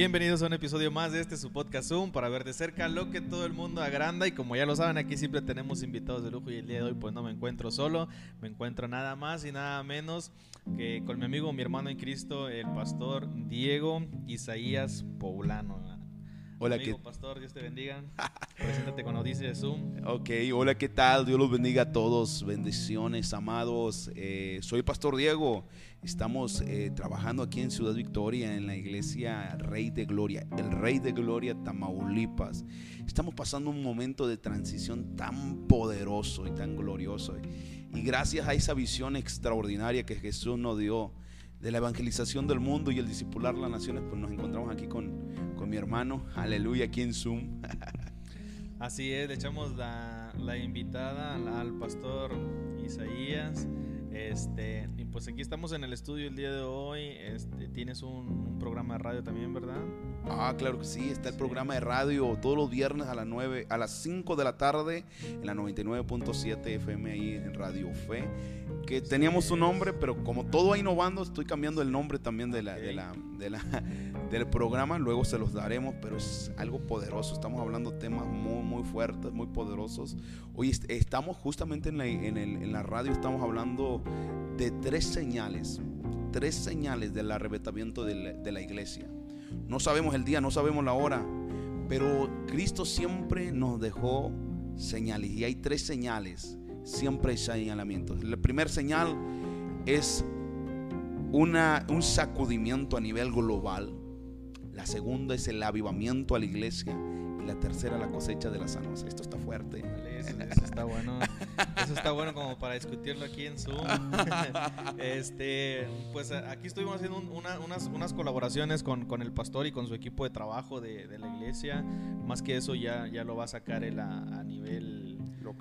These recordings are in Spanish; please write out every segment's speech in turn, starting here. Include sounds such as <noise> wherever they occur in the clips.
Bienvenidos a un episodio más de este su podcast Zoom para ver de cerca lo que todo el mundo agranda y como ya lo saben aquí siempre tenemos invitados de lujo y el día de hoy pues no me encuentro solo, me encuentro nada más y nada menos que con mi amigo, mi hermano en Cristo, el pastor Diego Isaías Poblano. Hola, Amigo, pastor, Dios te bendiga. <laughs> Preséntate con audiencia de Zoom. Ok, hola, ¿qué tal? Dios los bendiga a todos. Bendiciones, amados. Eh, soy Pastor Diego. Estamos eh, trabajando aquí en Ciudad Victoria, en la iglesia Rey de Gloria, el Rey de Gloria Tamaulipas. Estamos pasando un momento de transición tan poderoso y tan glorioso. Y gracias a esa visión extraordinaria que Jesús nos dio de la evangelización del mundo y el discipular las naciones, pues nos encontramos aquí con, con mi hermano, aleluya, aquí en Zoom. <laughs> Así es, le echamos la, la invitada al, al pastor Isaías. Este, y pues aquí estamos en el estudio el día de hoy. Este, tienes un, un programa de radio también, ¿verdad? Ah, claro que sí, está el programa de radio todos los viernes a las 9, a las 5 de la tarde en la 99.7 FM ahí en Radio Fe. Que teníamos un nombre, pero como todo va innovando, estoy cambiando el nombre también de la, de la, de la, <laughs> del programa. Luego se los daremos, pero es algo poderoso. Estamos hablando temas muy, muy fuertes, muy poderosos. Hoy est- estamos justamente en la, en, el- en la radio, estamos hablando de tres señales, tres señales del arrebatamiento de la- de la iglesia. No sabemos el día, no sabemos la hora, pero Cristo siempre nos dejó señales y hay tres señales, siempre hay señalamientos. La primera señal es una, un sacudimiento a nivel global, la segunda es el avivamiento a la iglesia y la tercera la cosecha de las almas. Esto está fuerte. Eso, eso está bueno. Eso está bueno como para discutirlo aquí en Zoom. <laughs> Este, pues aquí estuvimos haciendo un- una- unas, unas colaboraciones con, con el pastor y con su equipo de trabajo de, de la iglesia. Más que eso ya, ya lo va a sacar él a, a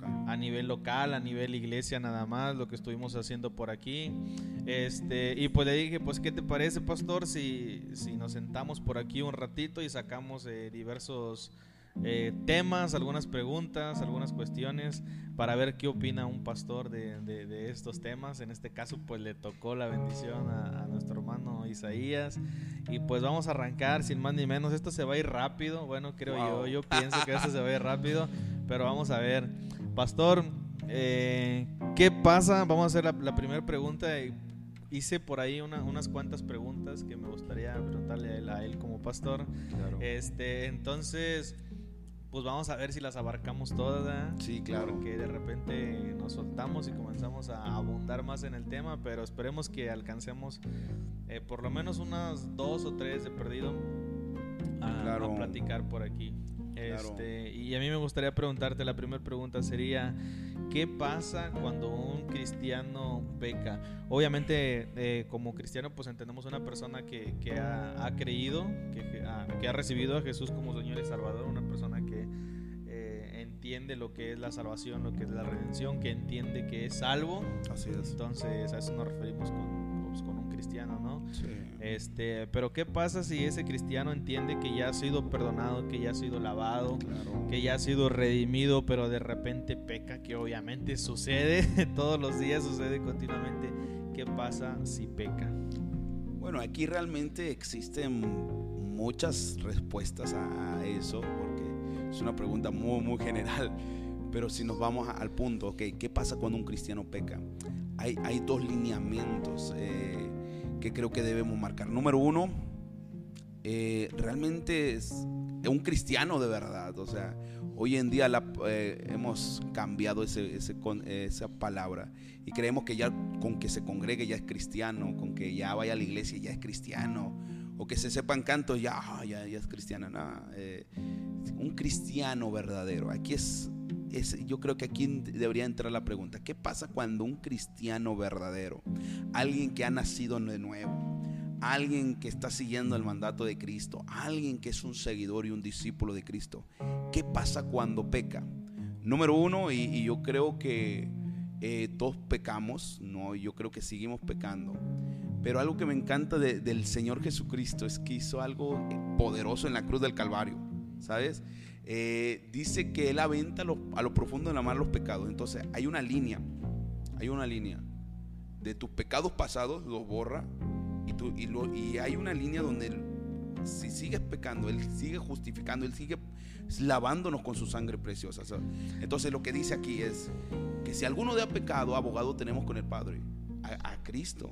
nivel Loca. a nivel local, a nivel iglesia nada más, lo que estuvimos haciendo por aquí. Este, y pues le dije, pues ¿qué te parece, pastor, si, si nos sentamos por aquí un ratito y sacamos eh, diversos eh, temas, algunas preguntas, algunas cuestiones, para ver qué opina un pastor de, de- de estos temas? En este caso, pues le tocó la bendición a, a nuestro hermano Isaías. Y pues vamos a arrancar sin más ni menos. Esto se va a ir rápido, bueno, creo Wow. yo, yo pienso que esto se va a ir rápido, pero vamos a ver. Pastor, eh, ¿qué pasa? Vamos a hacer la, la primera pregunta. Hice por ahí una- unas cuantas preguntas que me gustaría preguntarle a él, a él como pastor. Claro. Este, entonces, pues vamos a ver si las abarcamos todas. Sí, claro. Porque de repente nos soltamos y comenzamos a abundar más en el tema, pero esperemos que alcancemos eh, por lo menos unas dos o tres de perdido a, Claro. a platicar por aquí. Claro. Este, y a mí me gustaría preguntarte, la primera pregunta sería, ¿qué pasa cuando un cristiano peca? Obviamente, eh, como cristiano, pues entendemos una persona que, que ha, ha creído, que, que ha, que ha recibido a Jesús como Señor y Salvador, una persona que eh, entiende lo que es la salvación, lo que es la redención, que entiende que es salvo. Así es. Entonces, a eso nos referimos con, pues, con un cristiano, ¿no? Sí. Este, pero ¿qué pasa si ese cristiano entiende que ya ha sido perdonado, que ya ha sido lavado, Claro. que ya ha sido redimido, pero de repente peca, que obviamente sucede <laughs> todos los días, sucede continuamente? ¿Qué pasa si peca? Bueno, aquí realmente existen muchas respuestas a, eso, porque es una pregunta muy, muy general. Pero si nos vamos al punto, ok, ¿qué pasa cuando un cristiano peca? Hay, hay dos lineamientos eh, que creo que debemos marcar. Número uno, eh, realmente es un cristiano de verdad. O sea, hoy en día la- eh, hemos cambiado ese, ese con- esa palabra y creemos que ya con que se congregue ya es cristiano, con que ya vaya a la iglesia ya es cristiano, o que se sepan cantos ya, ah, ya, ya es cristiano. No, eh, un cristiano verdadero. Aquí es, es, yo creo que aquí debería entrar la pregunta, ¿qué pasa cuando un cristiano verdadero, alguien que ha nacido de nuevo, alguien que está siguiendo el mandato de Cristo, alguien que es un seguidor y un discípulo de Cristo, ¿qué pasa cuando peca? Número uno, y, yo creo que eh, todos pecamos, no, yo creo que seguimos pecando. Pero algo que me encanta de- del Señor Jesucristo es que hizo algo poderoso en la cruz del Calvario, ¿sabes? Eh, dice que Él aventa a lo profundo de la mar los pecados. Entonces hay una línea, hay una línea de tus pecados pasados, los borra, y, tú- y, lo- y hay una línea donde si sigues pecando, Él sigue justificando, Él sigue lavándonos con su sangre preciosa. Entonces lo que dice aquí es que si alguno de ha pecado, abogado tenemos con el Padre, a Cristo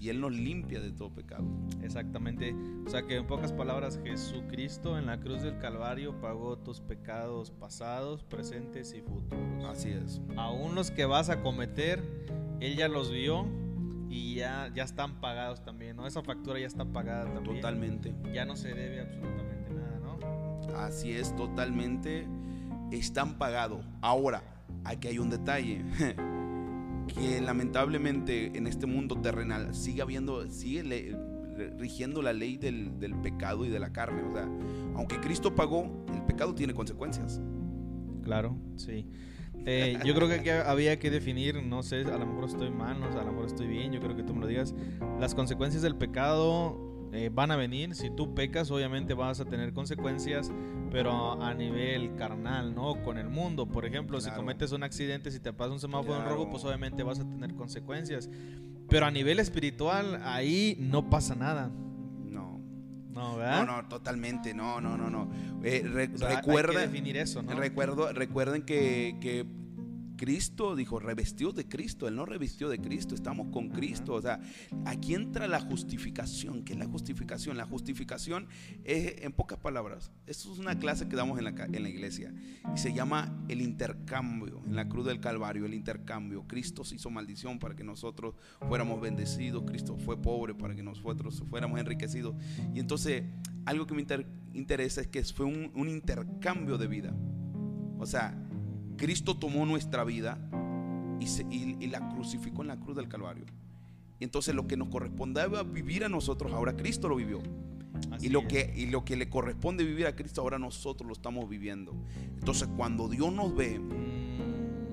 y Él nos limpia de todo pecado. Exactamente. O sea que en pocas palabras, Jesucristo en la cruz del Calvario pagó tus pecados pasados, presentes y futuros. Así es. Aún los que vas a cometer, Él ya los vio y ya, ya están pagados también, ¿no? Esa factura ya está pagada también. Totalmente. Ya no se debe absolutamente nada, ¿no? Así es, totalmente están pagados. Ahora, aquí hay un detalle. <laughs> que lamentablemente en este mundo terrenal sigue habiendo, sigue rigiendo la ley del, pecado y de la carne. O sea, aunque Cristo pagó, el pecado tiene consecuencias. Claro, sí. Eh, yo creo que había que definir, no sé, a lo mejor estoy mal, no a lo mejor estoy bien, yo creo que tú me lo digas. Las consecuencias del pecado eh, van a venir. Si tú pecas, obviamente vas a tener consecuencias, pero a nivel carnal, ¿no? Con el mundo. Por ejemplo, si cometes un accidente, si te pasa un semáforo en rojo, pues obviamente vas a tener consecuencias. Pero a nivel espiritual, ahí no pasa nada. No. No, ¿verdad? No, no, totalmente, no, no, no, no. Eh, recuerden, definir eso, ¿no? Recuerdo, recuerden que, que Cristo dijo, revestió de Cristo, Él no revistió de Cristo, estamos con Cristo. O sea, aquí entra la justificación. ¿Qué es la justificación? La justificación es, en pocas palabras, esto es una clase que damos en la, en la iglesia y se llama el intercambio, en la cruz del Calvario, el intercambio. Cristo se hizo maldición para que nosotros fuéramos bendecidos, Cristo fue pobre para que nosotros fuéramos enriquecidos. Y entonces, algo que me interesa es que fue un, un intercambio de vida. O sea, Cristo tomó nuestra vida y, la crucificó en la cruz del Calvario. Y entonces lo que nos correspondía vivir a nosotros, ahora Cristo lo vivió. y lo, que, y lo que le corresponde vivir a Cristo, ahora nosotros lo estamos viviendo. Entonces cuando Dios nos ve,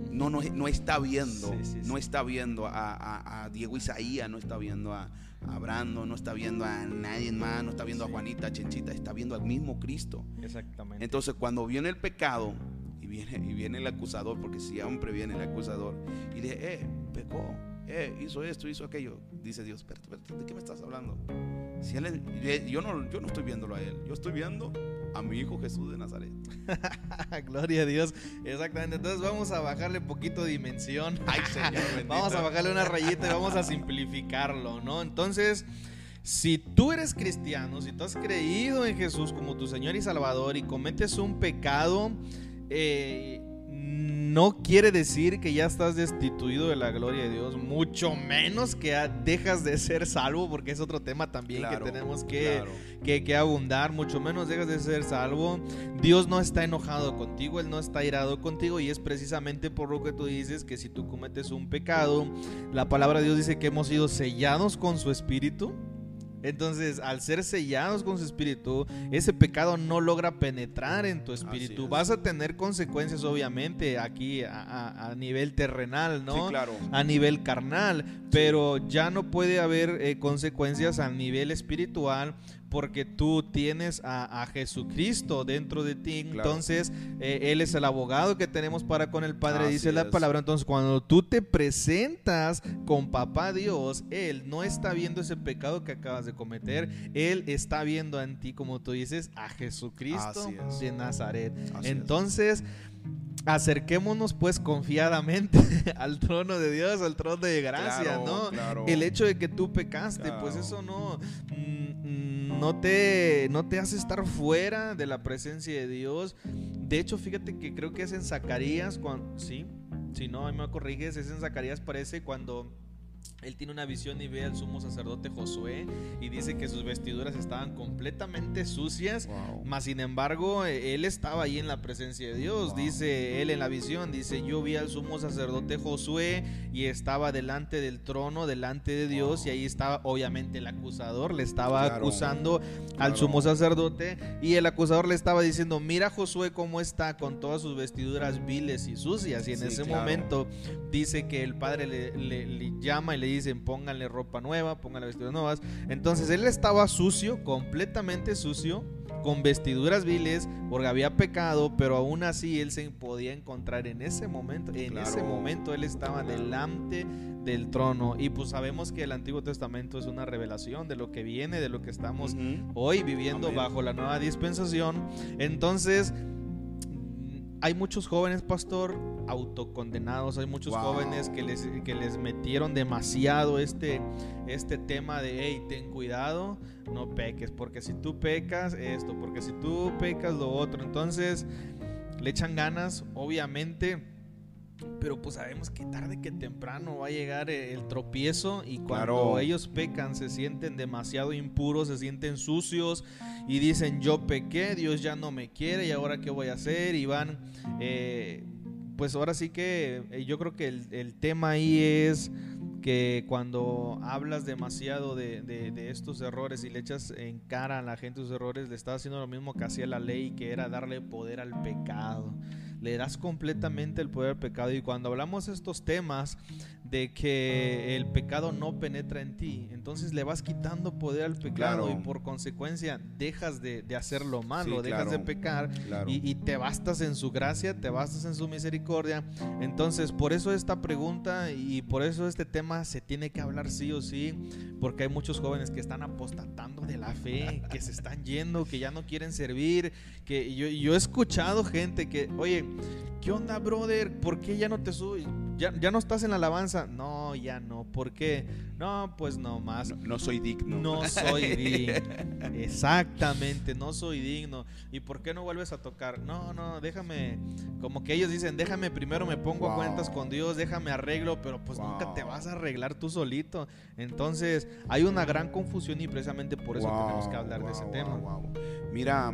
no, no, no está viendo, no está viendo a, Diego Isaías, no está viendo a, a, Brando, no está viendo a nadie más, no está viendo a Juanita, Chenchita, está viendo al mismo Cristo. Exactamente. Entonces cuando viene el pecado, y viene, el acusador, porque siempre viene el acusador, y dice, eh, pecó, eh, hizo esto, hizo aquello. Dice Dios, ¿de qué me estás hablando? Si él yo, no, yo no estoy viéndolo a él, yo estoy viendo a mi hijo Jesús de Nazaret. <laughs> Gloria a Dios. Exactamente. Entonces vamos a bajarle poquito dimensión. Ay, Señor. <laughs> vamos a bajarle una rayita y vamos a simplificarlo, ¿no? Entonces, si tú eres cristiano, si tú has creído en Jesús como tu Señor y Salvador y cometes un pecado, eh, no quiere decir que ya estás destituido de la gloria de Dios, mucho menos que dejas de ser salvo, porque es otro tema también que tenemos que, que, abundar, mucho menos dejas de ser salvo. Dios no está enojado contigo, Él no está irado contigo y es precisamente por lo que tú dices que si tú cometes un pecado, la palabra de Dios dice que hemos sido sellados con su espíritu entonces, al ser sellados con su espíritu, ese pecado no logra penetrar en tu espíritu. Vas a tener consecuencias, obviamente, aquí a, nivel terrenal, ¿no? claro. A nivel carnal, pero ya no puede haber eh, consecuencias a nivel espiritual porque tú tienes a, Jesucristo dentro de ti. Entonces, eh, Él es el abogado que tenemos para con el Padre, dice la palabra. Entonces, cuando tú te presentas con Papá Dios, Él no está viendo ese pecado que acabas de cometer. Él está viendo en ti, como tú dices, a Jesucristo de Nazaret. Entonces, acerquémonos pues confiadamente <laughs> al trono de Dios, al trono de gracia, ¿no? El hecho de que tú pecaste, pues eso no, mm, no, te, no te hace estar fuera de la presencia de Dios. De hecho, fíjate que creo que es en Zacarías, cuando, sí, si no, a mí me corriges, es en Zacarías parece cuando él tiene una visión y ve al sumo sacerdote Josué y dice que sus vestiduras estaban completamente sucias, mas sin embargo e, él estaba ahí en la presencia de Dios. Dice él en la visión, dice, yo vi al sumo sacerdote Josué y estaba delante del trono, delante de Dios y ahí estaba obviamente el acusador, le estaba acusando al sumo sacerdote y el acusador le estaba diciendo, mira Josué cómo está con todas sus vestiduras viles y sucias y en ese momento dice que el padre le, le llama y le dicen pónganle ropa nueva, pónganle vestiduras nuevas. Entonces él estaba sucio, completamente sucio, con vestiduras viles, porque había pecado, pero aún así él se podía encontrar en ese momento, en ese momento él estaba delante del trono. Y pues sabemos que el Antiguo Testamento es una revelación de lo que viene, de lo que estamos hoy viviendo bajo la nueva dispensación. Entonces, hay muchos jóvenes, pastor, autocondenados, hay muchos jóvenes que les, que les metieron demasiado este, este tema de, hey, ten cuidado, no peques, porque si tú pecas esto, porque si tú pecas lo otro, entonces le echan ganas, obviamente pero pues sabemos que tarde que temprano va a llegar el tropiezo y cuando ellos pecan se sienten demasiado impuros, se sienten sucios y dicen yo pequé, Dios ya no me quiere y ahora qué voy a hacer y van, eh, pues ahora sí que eh, yo creo que el, tema ahí es que cuando hablas demasiado de, de, estos errores y le echas en cara a la gente sus errores, le estás haciendo lo mismo que hacía la ley, que era darle poder al pecado le das completamente el poder al pecado. Y cuando hablamos de estos temas de que el pecado no penetra en ti, entonces le vas quitando poder al pecado y por consecuencia dejas de, hacer lo malo, dejas de pecar y, te bastas en su gracia, te bastas en su misericordia. Entonces, por eso esta pregunta y por eso este tema se tiene que hablar sí o sí, porque hay muchos jóvenes que están apostatando de la fe, que se están yendo, que ya no quieren servir, que yo, yo he escuchado gente que, oye, ¿qué onda, brother? ¿Por qué ya no te subes? ¿Ya, ¿Ya no estás en la alabanza? No, ya no. ¿Por qué? No, pues no más. No, soy digno. No <laughs> soy digno. Exactamente, no soy digno. ¿Y por qué no vuelves a tocar? No, no, déjame. Como que ellos dicen, déjame primero me pongo a cuentas con Dios, déjame arreglo, pero pues nunca te vas a arreglar tú solito. Entonces, hay una gran confusión y precisamente por eso tenemos que hablar de ese tema. Mira,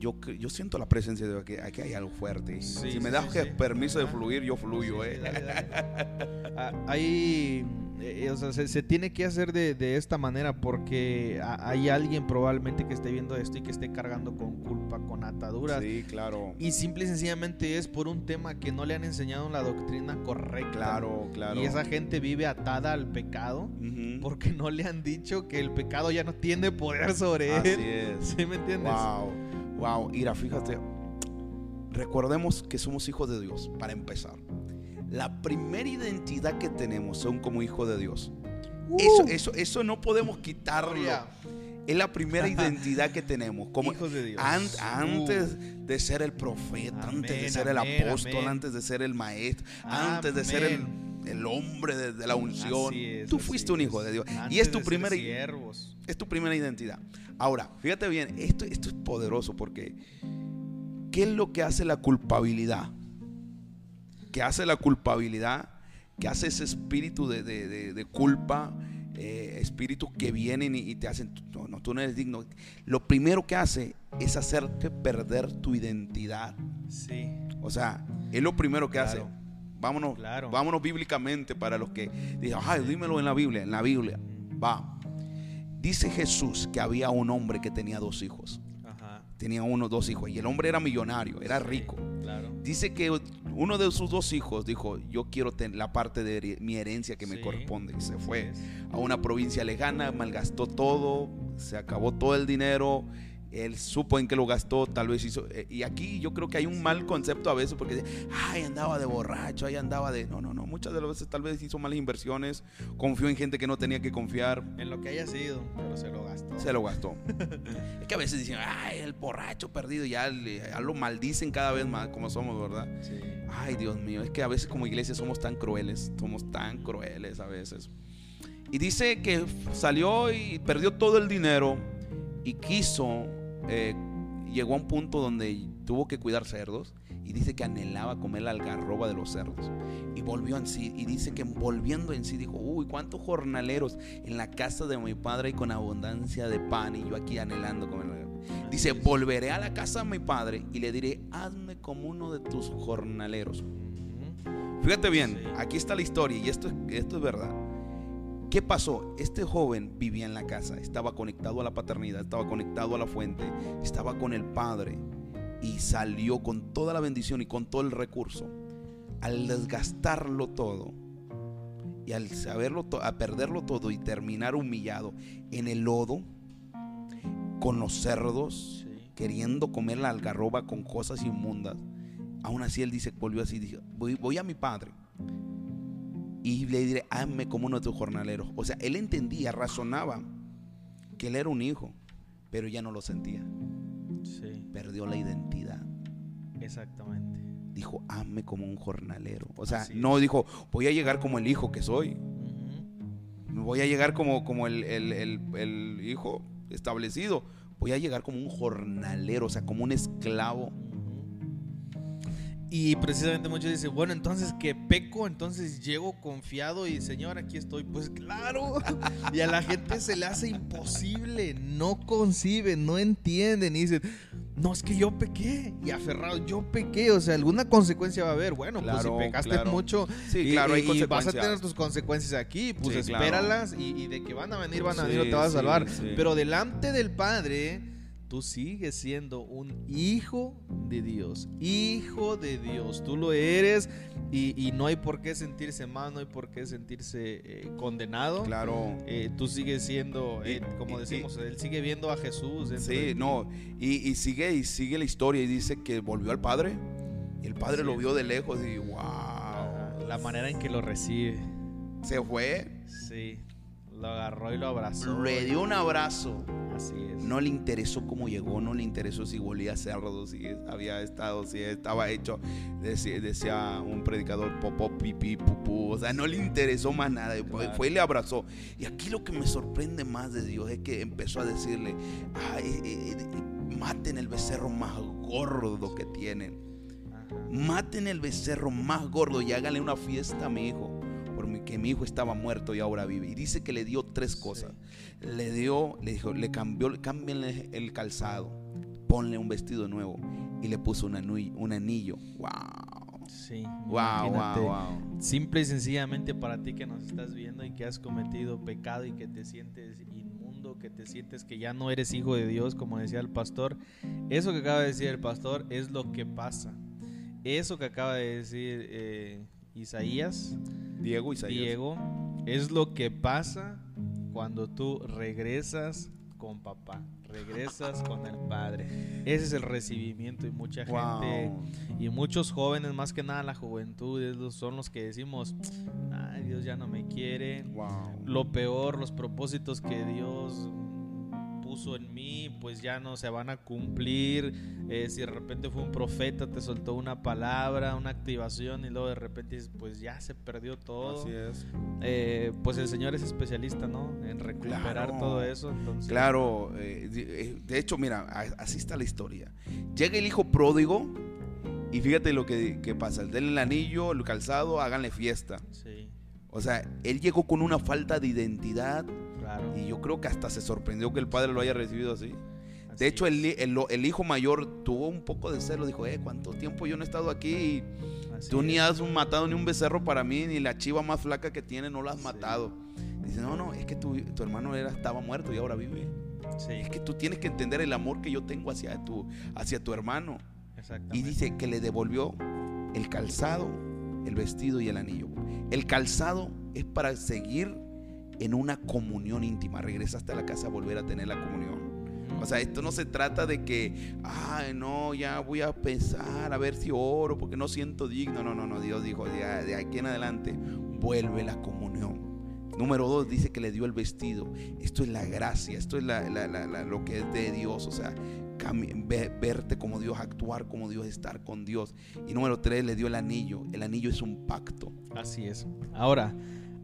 yo, yo siento la presencia de que aquí hay algo fuerte. si me das permiso de fluir, yo fluyo. ¿eh? <laughs> Ah, ahí, eh, o sea, se, tiene que hacer de, esta manera porque hay alguien probablemente que esté viendo esto y que esté cargando con culpa, con ataduras. Sí, claro. Y simple y sencillamente es por un tema que no le han enseñado la doctrina correcta. Claro, claro. Y esa gente vive atada al pecado porque no le han dicho que el pecado ya no tiene poder sobre él. Así es. ¿Sí me entiendes? Wow. Wow, Ira, fíjate. Recordemos que somos hijos de Dios, para empezar. La primera identidad que tenemos son como hijos de Dios. Uh. Eso, eso, eso no podemos quitarlo. Es la primera identidad que tenemos como hijos de Dios. antes de ser el profeta, antes de ser el apóstol, antes de ser el maestro, antes de ser el, hombre de, la unción. Tú fuiste un hijo de Dios. y es tu primera es tu primera identidad. Ahora, fíjate bien, esto, esto es poderoso porque ¿qué es lo que hace la culpabilidad? ¿Qué hace la culpabilidad? ¿Qué hace ese espíritu de, culpa? Eh, espíritus que vienen y, te hacen, no, tú no eres digno. Lo primero que hace es hacerte perder tu identidad. Sí. O sea, es lo primero que hace. Vámonos, vámonos bíblicamente para los que digan, ay, dímelo en la Biblia, en la Biblia. Va. Dice Jesús que había un hombre que tenía dos hijos. Tenía uno, dos hijos. Y el hombre era millonario, era rico. Dice que uno de sus dos hijos dijo, yo quiero tener la parte de mi herencia que me corresponde. Y se fue a una provincia lejana, malgastó todo, se acabó todo el dinero él supo en qué lo gastó, tal vez hizo. Eh, y aquí yo creo que hay un mal concepto a veces porque dice, ay, andaba de borracho, ahí andaba de. No, no, no. Muchas de las veces tal vez hizo malas inversiones, confió en gente que no tenía que confiar. En lo que haya sido, pero se lo gastó. Se lo gastó. <laughs> es que a veces dicen, ay, el borracho perdido, ya, ya lo maldicen cada vez más, como somos, ¿verdad? Sí. Ay, Dios mío, es que a veces como iglesia somos tan crueles, somos tan crueles a veces. Y dice que salió y perdió todo el dinero y quiso eh, llegó a un punto donde tuvo que cuidar cerdos y dice que anhelaba comer la algarroba de los cerdos. Y volvió en sí, y dice que volviendo en sí dijo, uy, cuántos jornaleros en la casa de mi padre y con abundancia de pan y yo aquí anhelando comer la Dice, volveré a la casa de mi padre y le diré, hazme como uno de tus jornaleros. Fíjate bien, aquí está la historia y esto, esto es verdad. ¿Qué pasó? Este joven vivía en la casa, estaba conectado a la paternidad, estaba conectado a la fuente, estaba con el Padre y salió con toda la bendición y con todo el recurso. Al desgastarlo todo, Y al saberlo, a perderlo todo y terminar humillado en el lodo, con los cerdos, queriendo comer la algarroba con cosas inmundas, aún así él dice, volvió así, dijo, voy, voy a mi padre y le diré, hazme como uno de tus jornaleros. O sea, él entendía, razonaba que él era un hijo, pero ya no lo sentía. Perdió la identidad. Exactamente. Dijo, hazme como un jornalero. O sea, no dijo, voy a llegar como el hijo que soy. Voy a llegar como, como el, el hijo establecido. Voy a llegar como un jornalero, o sea, como un esclavo y precisamente muchos dicen, bueno, entonces que peco, entonces llego confiado y Señor, aquí estoy. Pues claro. <laughs> Y a la gente se le hace imposible, no conciben, no entienden y dicen, no es que yo pequé y aferrado, yo pequé, o sea, alguna consecuencia va a haber. Bueno, pues si pecaste mucho y, claro, y vas a tener tus consecuencias aquí, pues espéralas y, de que van a venir, van a venir, o te vas a salvar. Pero delante del Padre tú sigues siendo un hijo de Dios, hijo de Dios, tú lo eres y, no hay por qué sentirse mal, no hay por qué sentirse eh, condenado. Claro. Eh, tú sigues siendo, eh, como decimos, él sigue viendo a Jesús. Sí, no, y, sigue y sigue la historia y dice que volvió al Padre y el Padre lo vio de lejos y wow. La manera en que lo recibe. Se fue. Sí. Lo agarró y lo abrazó. Le dio un abrazo. Así es. No le interesó cómo llegó, no le interesó si volía cerdo, si había estado, si estaba hecho, decía, un predicador, popó, pipí, pupú. O sea, no le interesó más nada. Fue y le abrazó. Y aquí lo que me sorprende más de Dios es que empezó a decirle, Ay, eh, eh, maten el becerro más gordo que tienen. Maten el becerro más gordo y háganle una fiesta a mi hijo que mi hijo estaba muerto y ahora vive. Y dice que le dio tres cosas. Le dio, le dijo, le cambió, cámbienle el calzado, ponle un vestido nuevo y le puso un anillo. Un anillo. Wow. Sí. Wow, wow, wow. Simple y sencillamente para ti que nos estás viendo y que has cometido pecado y que te sientes inmundo, que te sientes que ya no eres hijo de Dios, como decía el pastor. Eso que acaba de decir el pastor es lo que pasa. Eso que acaba de decir eh, Isaías Diego Isaías. Diego, es lo que pasa cuando tú regresas con papá, regresas con el padre. Ese es el recibimiento y mucha gente y muchos jóvenes, más que nada la juventud, son los que decimos, ay Dios ya no me quiere. Lo peor, los propósitos que Dios puso en mí, pues ya no se van a cumplir. Eh, si de repente fue un profeta, te soltó una palabra, una activación y luego de repente pues ya se perdió todo. Así es. Eh, pues el Señor es especialista, ¿no? En recuperar todo eso. Claro, eh, de hecho, mira, así está la historia. Llega el hijo pródigo y fíjate lo que, que pasa. Denle el anillo, el calzado, háganle fiesta. Sí. O sea, él llegó con una falta de identidad y yo creo que hasta se sorprendió que el padre lo haya recibido así. de hecho, el, el, hijo mayor tuvo un poco de celo. Dijo, eh, ¿cuánto tiempo yo no he estado aquí? Y tú ni has matado ni un becerro para mí, ni la chiva más flaca que tiene no la has matado. Dice, no, no, es que tu, tu hermano era, estaba muerto y ahora vive. Es que tú tienes que entender el amor que yo tengo hacia tu, hacia tu hermano. Y dice que le devolvió el calzado, el vestido y el anillo. El calzado es para seguir en una comunión íntima. Regresaste a la casa a volver a tener la comunión. O sea, esto no se trata de que, ay, no, ya voy a pensar a ver si oro porque no siento digno. No, no, no. Dios dijo, de, aquí en adelante, vuelve la comunión. Número dos, dice que le dio el vestido. Esto es la gracia, esto es lo que es de Dios. O sea, verte como Dios, actuar como Dios, estar con Dios. Y número tres, le dio el anillo. El anillo es un pacto. Así es. Ahora,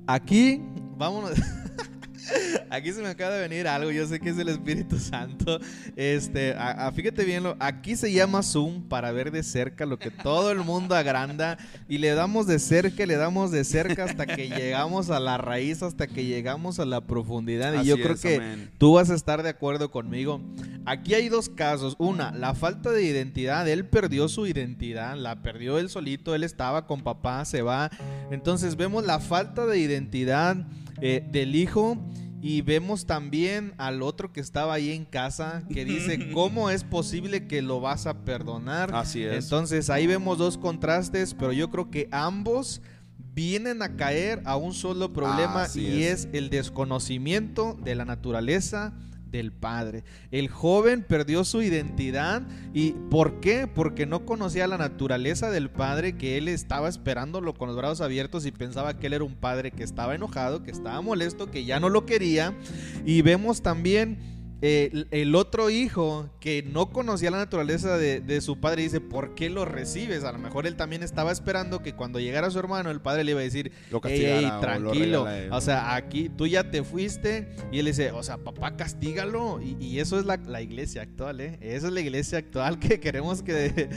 aquí vámonos. <laughs> Aquí se me acaba de venir algo, yo sé que es el Espíritu Santo. Este, fíjate bien, aquí se llama Zoom para ver de cerca lo que todo el mundo agranda y le damos de cerca, le damos de cerca hasta que <laughs> llegamos a la raíz, hasta que llegamos a la profundidad. Y yo creo que tú vas a estar de acuerdo conmigo. Aquí hay dos casos. Una, la falta de identidad. Él perdió su identidad, la perdió él solito, él estaba con papá, se va. Entonces vemos la falta de identidad eh, del hijo. Y vemos también al otro que estaba ahí en casa que dice, <laughs> ¿cómo es posible que lo vas a perdonar? Así es. Entonces ahí vemos dos contrastes, pero yo creo que ambos vienen a caer a un solo problema Así y es. es el desconocimiento de la naturaleza del Padre. El joven perdió su identidad y ¿por qué? Porque no conocía la naturaleza del Padre que él estaba esperándolo con los brazos abiertos y pensaba que él era un padre que estaba enojado, que estaba molesto, que ya no lo quería. Y vemos también eh, el otro hijo que no conocía la naturaleza de, de su padre dice, ¿por qué lo recibes? A lo mejor él también estaba esperando que cuando llegara su hermano el padre le iba a decir, Lo Ey, ey, castigara o lo tranquilo. O sea, aquí tú ya te fuiste. Y él dice, o sea, papá, castígalo. Y, y eso es la, la iglesia actual, ¿eh? Esa es la iglesia actual <laughs> que queremos que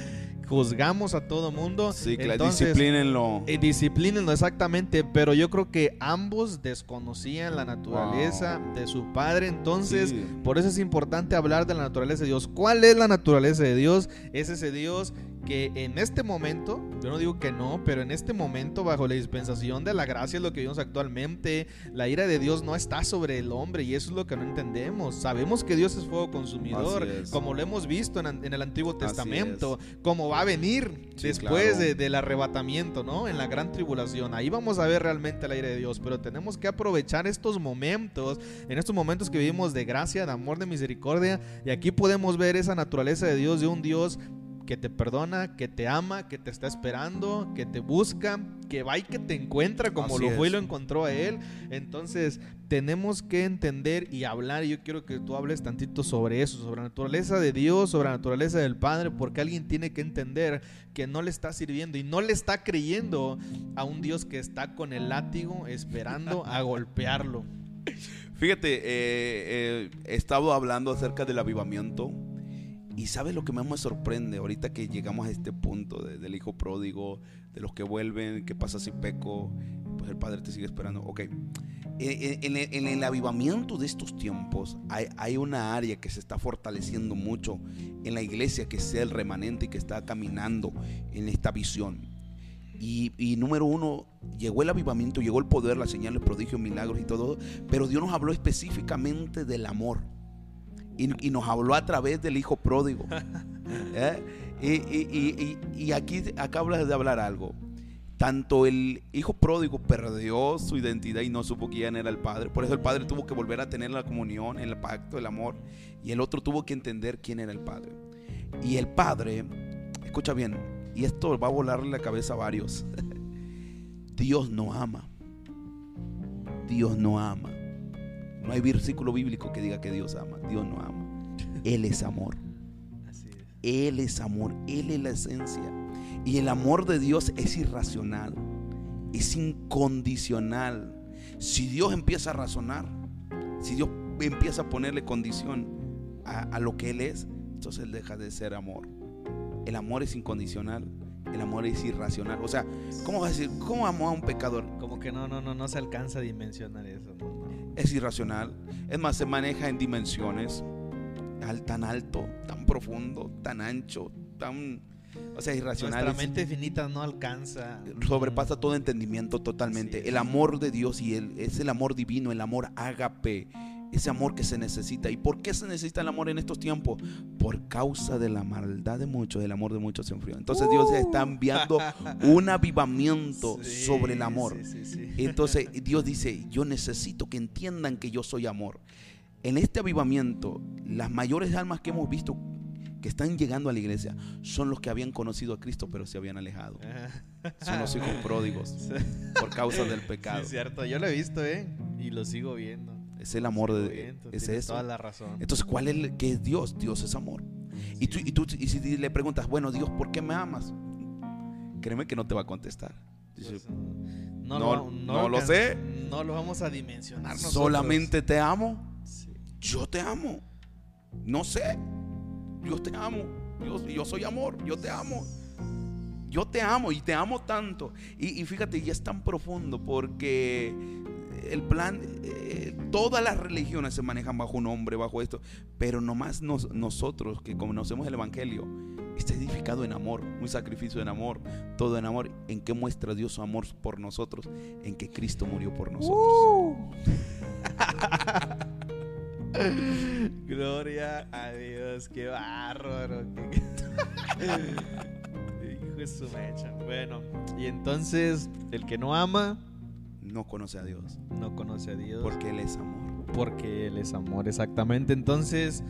juzgamos a todo mundo. Sí, claro, disciplínenlo. eh, disciplínenlo exactamente, pero yo creo que ambos desconocían la naturaleza de su padre, entonces Sí. por eso es importante hablar de la naturaleza de Dios. ¿Cuál es la naturaleza de Dios? Es ese Dios que en este momento, yo no digo que no, pero en este momento bajo la dispensación de la gracia es lo que vivimos actualmente, la ira de Dios no está sobre el hombre y eso es lo que no entendemos. Sabemos que Dios es fuego consumidor, es. como lo hemos visto en, en el Antiguo Testamento, como va a venir Sí, después claro. de, del arrebatamiento, ¿no? En la gran tribulación. Ahí vamos a ver realmente el aire de Dios, pero tenemos que aprovechar estos momentos, en estos momentos que vivimos de gracia, de amor, de misericordia, y aquí podemos ver esa naturaleza de Dios, de un Dios que te perdona, que te ama, que te está esperando, que te busca, que va y que te encuentra como Así lo fue y lo encontró a él. Entonces, tenemos que entender y hablar, y yo quiero que tú hables tantito sobre eso, sobre la naturaleza de Dios, sobre la naturaleza del Padre, porque alguien tiene que entender que no le está sirviendo y no le está creyendo a un Dios que está con el látigo esperando a <laughs> golpearlo. Fíjate, eh, eh, he estado hablando acerca del avivamiento y sabes lo que más me sorprende ahorita que llegamos a este punto de- del hijo pródigo, de los que vuelven, qué pasa si peco, pues el padre te sigue esperando. Ok, en, en- en- el avivamiento de estos tiempos hay, hay una área que se está fortaleciendo mucho en la iglesia, que es el remanente y que está caminando en esta visión. Y, y número uno, llegó el avivamiento, llegó el poder, las señales, prodigios, milagros y todo, pero Dios nos habló específicamente del amor. Y, y nos habló a través del hijo pródigo. <laughs> ¿Eh? Y, y- y- y aquí acabas de hablar algo. Tanto el hijo pródigo perdió su identidad y no supo quién era el padre. Por eso el padre tuvo que volver a tener la comunión, el pacto, el amor. Y el otro tuvo que entender quién era el padre. Y el padre, escucha bien, y esto va a volarle la cabeza a varios. <laughs> Dios no ama. Dios no ama. No hay versículo bíblico que diga que Dios ama. Dios no ama. Él es amor. Así es. Él es amor, Él es la esencia. Y el amor de Dios es irracional, es incondicional. Si Dios empieza a razonar, si Dios empieza a ponerle condición a, a lo que Él es, entonces Él deja de ser amor. El amor es incondicional, el amor es irracional. O sea, ¿cómo vas a decir, cómo amo a un pecador? Como que no, no, no, no se alcanza a dimensionar eso. Es irracional. Es más, se maneja en dimensiones al- tan alto, tan profundo, tan ancho, tan... O sea, irracional. Nuestra es- mente finita no alcanza. sobrepasa todo entendimiento totalmente. Es. El amor de Dios y el, es el amor divino, el amor ágape, ese amor que se necesita. ¿Y por qué se necesita el amor en estos tiempos? Por causa de la maldad de muchos, el amor de muchos se enfrió. Entonces Dios está enviando <laughs> un avivamiento Sí, sobre el amor. sí, sí, sí. Entonces Dios dice, yo necesito que entiendan que yo soy amor. En este avivamiento, las mayores almas que hemos visto que están llegando a la iglesia son los que habían conocido a Cristo pero se habían alejado. <laughs> Son los hijos pródigos por causa del pecado. cierto. Yo lo he visto, ¿eh? Y lo sigo viendo. Es el amor de es eso. toda la razón. Entonces, ¿cuál es el- qué es Dios? Dios es amor. Y tú, y tú y si le preguntas, bueno, Dios, ¿por qué me amas? Créeme que no te va a contestar. Pues, no- no lo alcan- sé. No lo vamos a dimensionar nosotros. solamente te amo. Sí. Yo te amo. No sé. Yo te amo. Yo, yo soy amor. Yo te amo. Yo te amo y te amo tanto. Y, y fíjate, ya es tan profundo porque el plan, eh, todas las religiones se manejan bajo un hombre, bajo esto. Pero nomás nos- nosotros que conocemos el Evangelio, está edificado en amor, un sacrificio en amor, todo en amor. ¿En qué muestra Dios su amor por nosotros? En que Cristo murió por nosotros. <laughs> Gloria a Dios, qué bárbaro. <laughs> Hijo, Su mecha. Bueno, y entonces el que no ama no conoce a Dios. no conoce a Dios. Porque Él es amor. Porque Él es amor, exactamente. Entonces,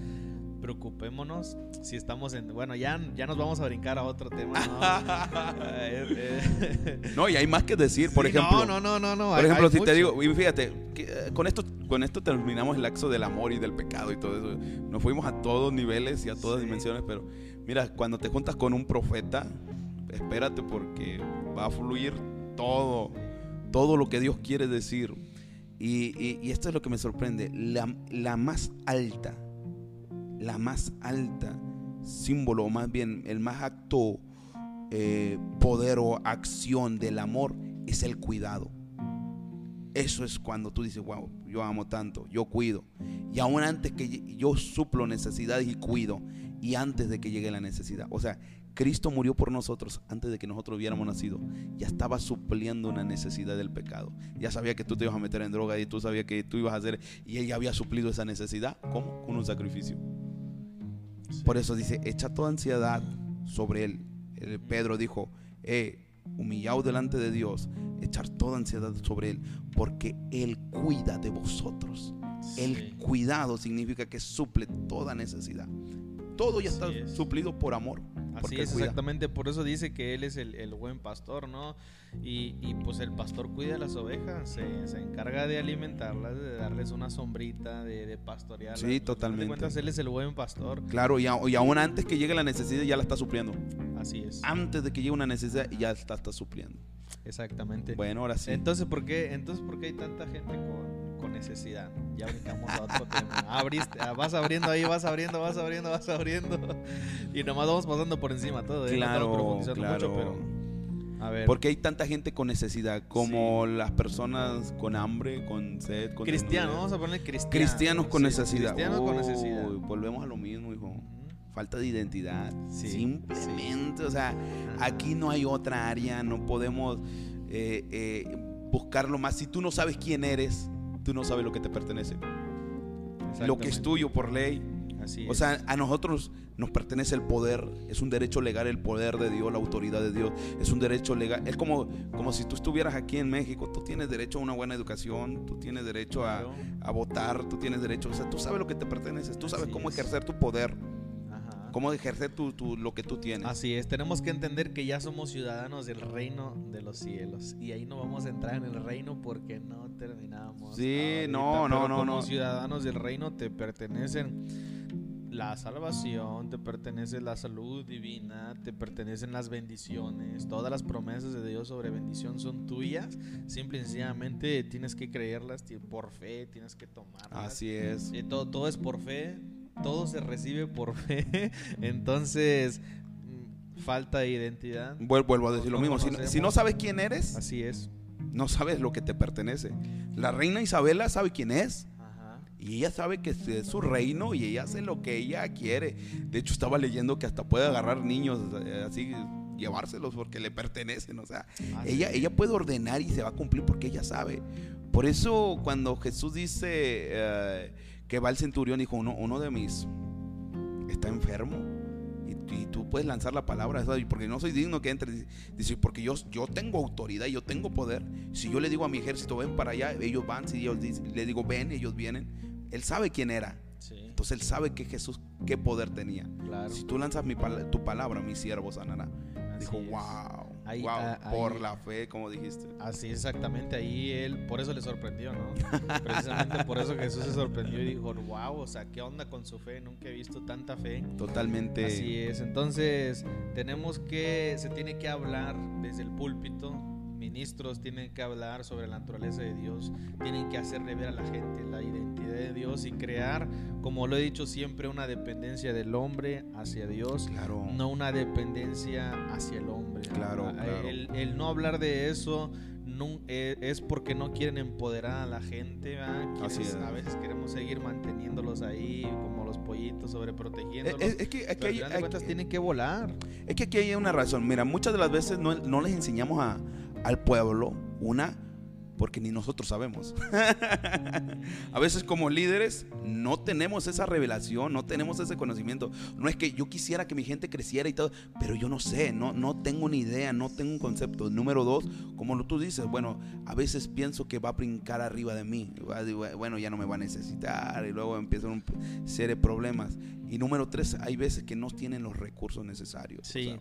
preocupémonos si estamos en... Bueno, ya, ya nos vamos a brincar a otro tema, ¿no? <laughs> No, y hay más que decir. Por sí, ejemplo, No, no, no, no. no, por hay- ejemplo, hay si te mucho. digo, y fíjate, que, eh, con esto, con esto terminamos el laxo del amor y del pecado y todo eso. Nos fuimos a todos niveles y a todas Sí. dimensiones, pero mira, cuando te juntas con un profeta, espérate porque va a fluir todo, todo lo que Dios quiere decir. Y, y- esto es lo que me sorprende, la, la más alta, la más alta símbolo, o más bien el más acto, eh, poder o acción del amor es el cuidado. Eso es cuando tú dices, wow, yo amo tanto, yo cuido. Y aún antes que yo suplo necesidades y cuido, y antes de que llegue la necesidad. O sea, Cristo murió por nosotros antes de que nosotros hubiéramos nacido. Ya estaba supliendo una necesidad del pecado. Ya sabía que tú te ibas a meter en droga y tú sabías que tú ibas a hacer, y Él ya había suplido esa necesidad. ¿Cómo? Con un sacrificio. Sí. Por eso dice, echa toda ansiedad sobre él. El Pedro dijo, eh, humillaos delante de Dios, echar toda ansiedad sobre él, porque él cuida de vosotros. El cuidado significa que suple toda necesidad. Todo ya Así está es. suplido por amor. Así es, cuida. exactamente. Por eso dice que Él es el, el buen pastor, ¿no? Y, y, pues el pastor cuida las ovejas, se, se encarga de alimentarlas, de darles una sombrita, de, de pastorearlas. Sí, de totalmente. cuentas, Él es el buen pastor. Claro, y, a- y aún antes que llegue la necesidad ya la está supliendo. Así es. Antes de que llegue una necesidad ya está, está supliendo. Exactamente. Bueno, ahora sí. Entonces, ¿por qué, entonces, ¿por qué hay tanta gente con necesidad? Ya brincamos a otro tema. Abriste, ah, vas abriendo ahí, vas abriendo, vas abriendo, vas abriendo. <laughs> Y nomás vamos pasando por encima todo. ¿eh? No Claro, profundizando claro. mucho, pero a ver. Porque hay tanta gente con necesidad, como las personas con hambre, con sed, con Cristiano, desnudez. vamos a ponerle cristiano. Cristianos con Sí, necesidad. Cristianos con necesidad. Volvemos a lo mismo, hijo. Falta de identidad. Sí, Simplemente, o sea, Ajá. aquí no hay otra área, no podemos eh, eh, buscarlo más. Si tú no sabes quién eres, tú no sabes lo que te pertenece. Lo que es tuyo por ley. Así O es. sea, a nosotros nos pertenece el poder, es un derecho legal el poder de Dios, la autoridad de Dios, es un derecho legal. Es como, como si tú estuvieras aquí en México, tú tienes derecho a una buena educación, tú tienes derecho a, a votar, tú tienes derecho, o sea, tú sabes lo que te pertenece, tú sabes Así cómo es. ejercer tu poder. Cómo ejercer tu, tu- lo que tú tienes. Así es, tenemos que entender que ya somos ciudadanos del reino de los cielos. Y ahí no vamos a entrar en el reino porque no terminamos. Sí, ahorita, no, no, no, Como no. ciudadanos del reino te pertenecen la salvación, te pertenece la salud divina, te pertenecen las bendiciones. Todas las promesas de Dios sobre bendición son tuyas. Simple y sencillamente tienes que creerlas por fe, tienes que tomarlas. Así es. Eh, todo, todo es por fe, todo se recibe por fe. <laughs> Entonces, mm, falta de identidad. Vuel- Vuelvo a decir lo mismo, si, no- conocemos. si no sabes quién eres, Así es. no sabes lo que te pertenece. La reina Isabela sabe quién es. Ajá. Y ella sabe que es su reino y ella hace lo que ella quiere. De hecho, estaba leyendo que hasta puede agarrar niños eh, así, llevárselos porque le pertenecen. O sea, ella, ella puede ordenar y se va a cumplir porque ella sabe. Por eso, cuando Jesús dice eh, que va el centurión, dijo: uno, uno de mis está enfermo. Y, y tú puedes lanzar la palabra, ¿sabes? porque no soy digno que entre. Dice, porque yo, yo tengo autoridad, yo tengo poder. Si yo le digo a mi ejército, ven para allá, ellos van. Si yo le digo, ven, ellos vienen. Él sabe quién era. Sí, Entonces él sabe que Jesús, qué poder tenía. claro. Si tú lanzas mi tu palabra, mi siervo sanará. Así Dijo, es. wow, Ahí- wow, por ahí- la fe, como dijiste. Así exactamente, ahí él, por eso le sorprendió, ¿no? <laughs> Precisamente por eso Jesús se sorprendió y dijo, wow, o sea, ¿qué onda con su fe? Nunca he visto tanta fe. Totalmente. Así es, entonces tenemos que, se tiene que hablar desde el púlpito, ministros tienen que hablar sobre la naturaleza de Dios, tienen que hacerle ver a la gente la identidad de Dios y crear, como lo he dicho siempre, una dependencia del hombre hacia Dios, Claro. no una dependencia hacia el hombre. Claro, Ah, claro. El, el no hablar de eso no- eh, es porque no quieren empoderar a la gente, Así es. A veces queremos seguir manteniéndolos ahí como los pollitos, sobreprotegiéndolos. Es, es que aquí hay, de cuentas aquí- tienen que volar. es que aquí hay una razón. Mira, muchas de las veces no, no les enseñamos a- al pueblo una Porque ni nosotros sabemos. <laughs> a veces como líderes no tenemos esa revelación, no tenemos ese conocimiento. No es que yo quisiera que mi gente creciera y todo, pero yo no sé, no, no tengo ni idea, no tengo un concepto. Número dos, como tú dices, bueno, a veces pienso que va a brincar arriba de mí. Bueno, ya no me va a necesitar y luego empiezan un serie de problemas. Y número tres, hay veces que no tienen los recursos necesarios. Sí,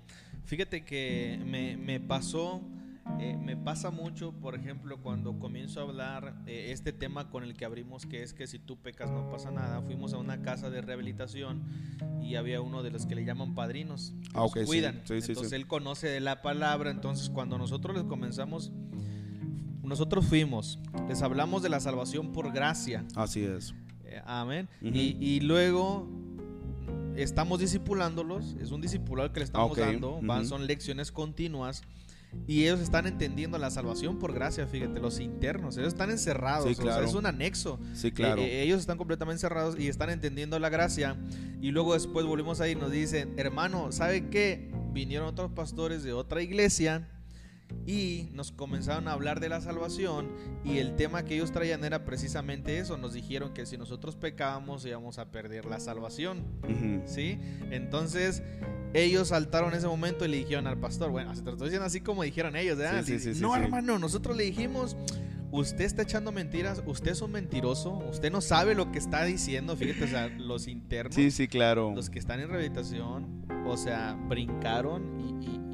fíjate que me, me pasó eh, me pasa mucho, por ejemplo, cuando comienzo a hablar eh, este tema con el que abrimos, que es que si tú pecas no pasa nada. Fuimos a una casa de rehabilitación y había uno de los que le llaman padrinos, ah, okay, cuidan. entonces él conoce de la palabra. Entonces cuando nosotros les comenzamos, nosotros fuimos, les hablamos de la salvación por gracia. Así es. Eh, amén. y, y luego estamos discipulándolos, es un discipulado que le estamos dando, van, son lecciones continuas y ellos están entendiendo la salvación por gracia, fíjate, los internos, ellos están encerrados, es un anexo. Sí, claro. Eh, ellos están completamente encerrados y están entendiendo la gracia. Y luego después volvimos ahí y nos dicen, hermano, ¿sabe qué? Vinieron otros pastores de otra iglesia y nos comenzaron a hablar de la salvación y el tema que ellos traían era precisamente eso, nos dijeron que si nosotros pecábamos íbamos a perder la salvación, ¿sí? Entonces ellos saltaron en ese momento y le dijeron al pastor, bueno, se trató diciendo así como dijeron ellos, no hermano, nosotros le dijimos, usted está echando mentiras, usted es un mentiroso, usted no sabe lo que está diciendo, fíjate, o sea, <laughs> los internos, sí, sí, claro. los que están en rehabilitación, o sea, brincaron y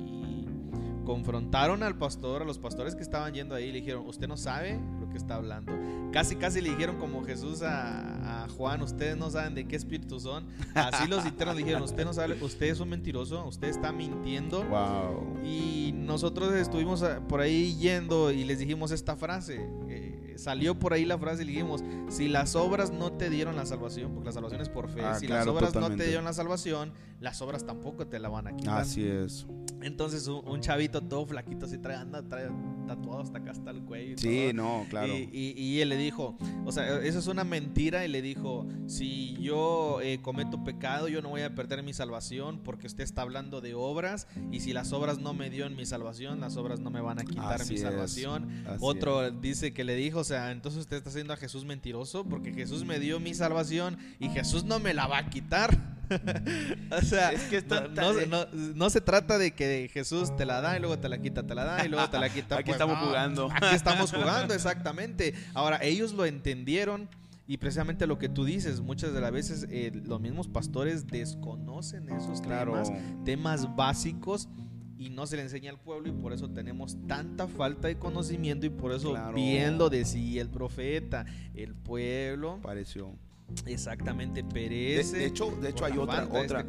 confrontaron al pastor, a los pastores que estaban yendo ahí, le dijeron, usted no sabe lo que está hablando. Casi, casi le dijeron como Jesús a, Juan, ustedes no saben de qué espíritu son. Así los internos dijeron, usted no sabe, usted es un mentiroso, usted está mintiendo. Wow. Y nosotros estuvimos ah, por ahí yendo y les dijimos esta frase. Eh, salió por ahí la frase y le dijimos, si las obras no te dieron la salvación, porque la salvación es por fe, ah, si las obras no te dieron la salvación, las obras tampoco te la van a quitar. Así es. Entonces un, chavito todo flaquito así trae, anda, trae tatuado hasta acá hasta el cuello. sí, no, claro. Y, él le dijo, o sea, eso es una mentira y le dijo, si yo eh, cometo pecado, yo no voy a perder mi salvación porque usted está hablando de obras y si las obras no me dio en mi salvación, las obras no me van a quitar mi salvación. Otro dice que le dijo, o sea, entonces usted está haciendo a Jesús mentiroso porque Jesús me dio mi salvación y Jesús no me la va a quitar. <laughs> o sea, no, se trata de que Jesús te la da y luego te la quita, te la da y luego te la <laughs> quita. aquí pues, estamos jugando. Aquí estamos jugando, <laughs> exactamente. Ahora, ellos lo entendieron. Y precisamente lo que tú dices, muchas de las veces eh, los mismos pastores desconocen esos temas, temas básicos y no se le enseña al pueblo y por eso tenemos tanta falta de conocimiento y por eso bien lo decía el profeta, el pueblo pareció Exactamente, perece. De, hecho, de hecho hay otra, este otra.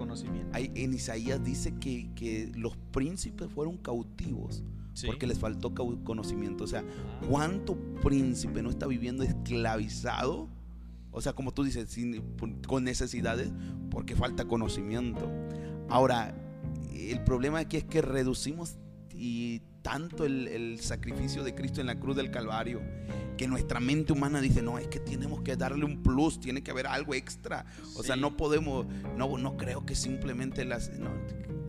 hay, en Isaías dice que, que, los príncipes fueron cautivos porque les faltó conocimiento. O sea, ah. ¿cuánto príncipe no está viviendo esclavizado? O sea, como tú dices, sin, con necesidades porque falta conocimiento. Ahora, el problema aquí es que reducimos y tanto el, sacrificio de Cristo en la cruz del Calvario que nuestra mente humana dice, no, es que tenemos que darle un plus, tiene que haber algo extra. O sea, no podemos, no, no creo que simplemente las...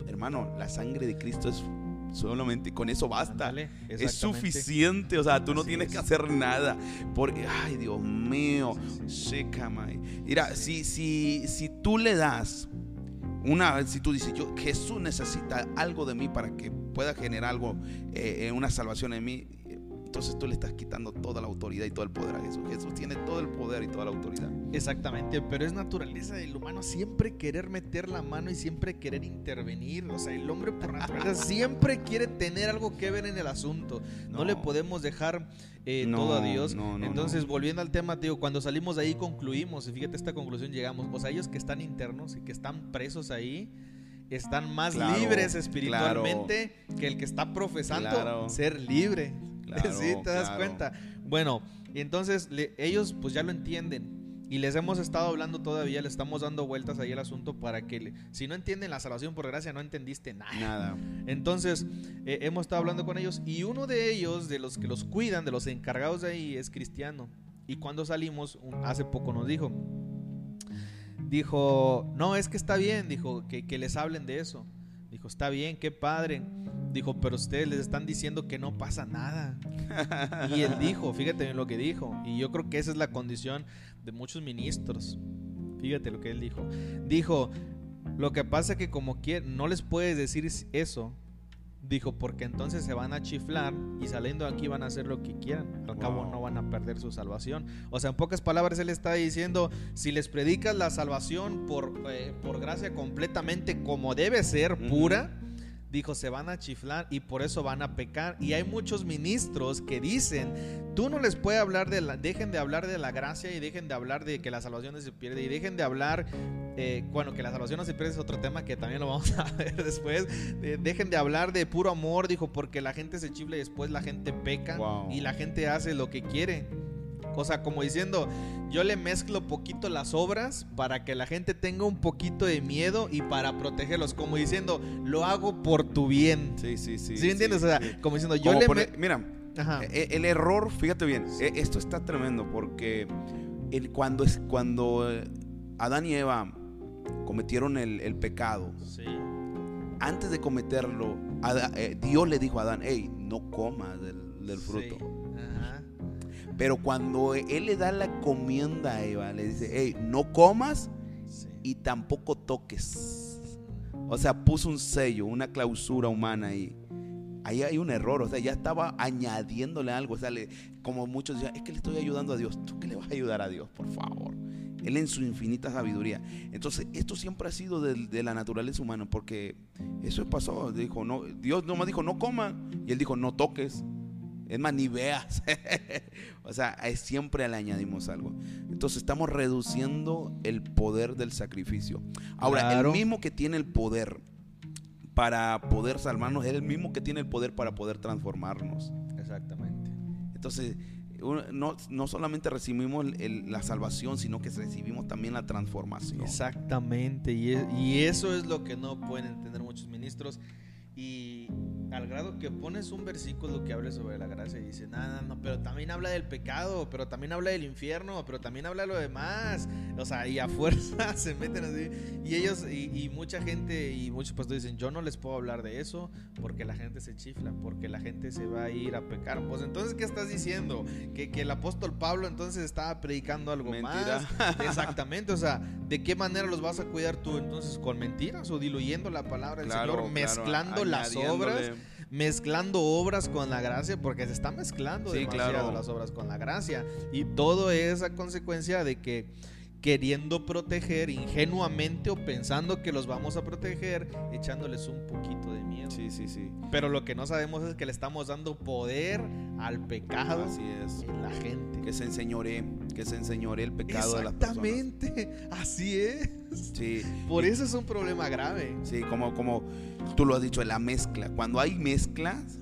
hermano, la sangre de Cristo es solamente con eso basta. es suficiente, o sea, tú no tienes que hacer nada. Porque, ay, Dios mío, Mira, si, si, si tú le das una, si tú dices, yo, Jesús necesita algo de mí para que pueda generar algo, eh, una salvación en mí, entonces tú le estás quitando toda la autoridad y todo el poder a Jesús. Jesús tiene todo el poder y toda la autoridad. Exactamente, pero es naturaleza del humano siempre querer meter la mano y siempre querer intervenir. O sea, el hombre por naturaleza <laughs> siempre quiere tener algo que ver en el asunto. No, le podemos dejar eh, todo a Dios. Entonces, volviendo al tema, digo, cuando salimos de ahí concluimos, y fíjate esta conclusión llegamos, o sea, ellos que están internos y que están presos ahí, están más libres espiritualmente que el que está profesando ser libre. <laughs> sí, te das cuenta. Bueno, y entonces ellos pues ya lo entienden. Y les hemos estado hablando todavía, le estamos dando vueltas ahí al asunto para que, si no entienden la salvación por gracia, no entendiste nada. Nada. Entonces, eh, hemos estado hablando con ellos y uno de ellos, de los que los cuidan, de los encargados de ahí, es cristiano. Y cuando salimos, hace poco nos dijo, dijo, no, es que está bien, dijo, que, que les hablen de eso. Dijo, está bien, qué padre. dijo, pero ustedes les están diciendo que no pasa nada. Y él <laughs> dijo, fíjate bien lo que dijo. Y yo creo que esa es la condición de muchos ministros. Fíjate lo que él dijo. Dijo, lo que pasa es que como que no les puedes decir eso Dijo, porque entonces se van a chiflar y saliendo de aquí van a hacer lo que quieran. Al cabo no van a perder su salvación. O sea, en pocas palabras él está diciendo, si les predicas la salvación por, eh, por gracia completamente como debe ser, pura, dijo, se van a chiflar y por eso van a pecar. Y hay muchos ministros que dicen, tú no les puedes hablar de la, dejen de hablar de la gracia y dejen de hablar de que la salvación no se pierde y dejen de hablar, eh, bueno, que la salvación no se pierde es otro tema que también lo vamos <laughs> a ver después. Eh, dejen de hablar de puro amor, dijo, porque la gente se chifla y después la gente peca y la gente hace lo que quiere. O sea, como diciendo, yo le mezclo poquito las obras para que la gente tenga un poquito de miedo y para protegerlos. Como diciendo, lo hago por tu bien. Sí, sí, sí. ¿Sí me entiendes? o sea, como diciendo, yo le. Mira, e, El, error, fíjate bien, e, esto está tremendo porque el, cuando, es, cuando Adán y Eva cometieron el, pecado, antes de cometerlo, eh, Dios le dijo a Adán, hey, no comas del, fruto. Pero cuando él le da la comienda a Eva, le dice, hey, no comas y tampoco toques. O sea, puso un sello, una clausura humana ahí. Ahí hay un error, o sea, ya estaba añadiéndole algo. O sea, como muchos decían, es que le estoy ayudando a Dios. ¿Tú qué le vas a ayudar a Dios, por favor? Él en su infinita sabiduría. Entonces, esto siempre ha sido de, la naturaleza humana, porque eso pasó. Dijo, no, Dios nomás dijo, no coma. Y él dijo, no toques. Es más, ni veas. <laughs> o sea, siempre le añadimos algo. Entonces estamos reduciendo el poder del sacrificio. Ahora, el mismo que tiene el poder para poder salvarnos es el mismo que tiene el poder para poder transformarnos. Exactamente. Entonces, no, no solamente recibimos la salvación, sino que recibimos también la transformación. Exactamente. Y, y eso es lo que no pueden entender muchos ministros. Y al grado que pones un versículo que hable sobre la gracia y dice, nada, no, pero también habla del pecado, pero también habla del infierno, pero también habla de lo demás. O sea, y a fuerza <laughs> se meten así. Y ellos, y, mucha gente, y muchos pastores dicen, yo no les puedo hablar de eso porque la gente se chifla, porque la gente se va a ir a pecar. Pues entonces, ¿qué estás diciendo? Que, que el apóstol Pablo entonces estaba predicando algo más. Exactamente, o sea, ¿de qué manera los vas a cuidar tú entonces? ¿Con mentiras o diluyendo la palabra del Señor, mezclando las obras? Mezclando obras con la gracia, porque se está mezclando demasiado las obras con la gracia. Y todo es a consecuencia de que queriendo proteger ingenuamente o pensando que los vamos a proteger, echándoles un poquito de miedo. Sí, sí, sí. Pero lo que no sabemos es que le estamos dando poder al pecado Así es. en la gente. Que se enseñore, que se enseñore el pecado de las personas. Exactamente, <laughs> así es. Sí. Por eso es un problema grave. Sí, como, como tú lo has dicho, la mezcla. Cuando hay mezclas,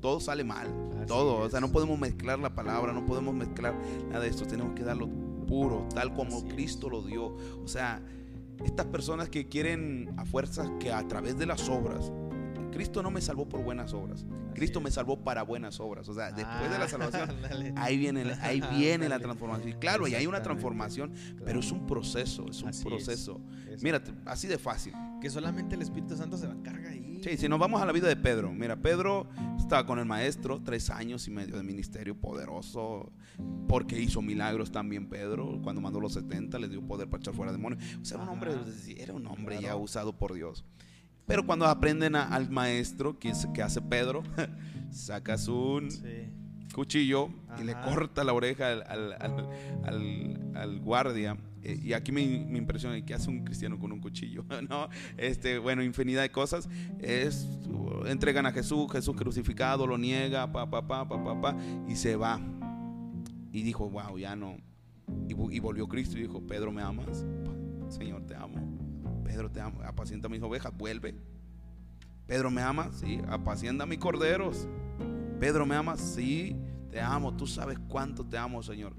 todo sale mal. todo. O sea, no podemos mezclar la palabra, no podemos mezclar nada de esto. Tenemos que darlo puro, tal como Cristo lo dio. O sea, estas personas que quieren a fuerzas que a través de las obras, Cristo no me salvó por buenas obras. Cristo me salvó para buenas obras. O sea, después de la ah, salvación, <laughs> ahí viene, ahí viene la <laughs> transformación. Claro, y hay una transformación, pero es un proceso, es un proceso. Mira, así de fácil. Que solamente el Espíritu Santo se va a cargar ahí. Sí, si nos vamos a la vida de Pedro. Mira, Pedro estaba con el maestro, tres años y medio de ministerio poderoso, porque hizo milagros también Pedro. Cuando mandó los 70, les dio poder para echar fuera demonios. O sea, un hombre, era un hombre ya usado por Dios. Pero cuando aprenden al maestro, que, que hace Pedro, <laughs> sacas un cuchillo y le corta la oreja al, guardia. Eh, y aquí me, me, impresiona que hace un cristiano con un cuchillo, <laughs> ¿no? Este, bueno, infinidad de cosas. Es, entregan a Jesús, Jesús crucificado, lo niega, pa, pa, pa, pa, pa, pa, y se va. Y dijo, wow, ya no. Y, y volvió Cristo y dijo, Pedro, ¿me amas? Señor, te amo. Pedro, te amo, apacienta mis ovejas, vuelve. Pedro, ¿me ama? Sí, apacienta mis corderos. Pedro, ¿me ama? Sí, te amo. Tú sabes cuánto te amo, Señor.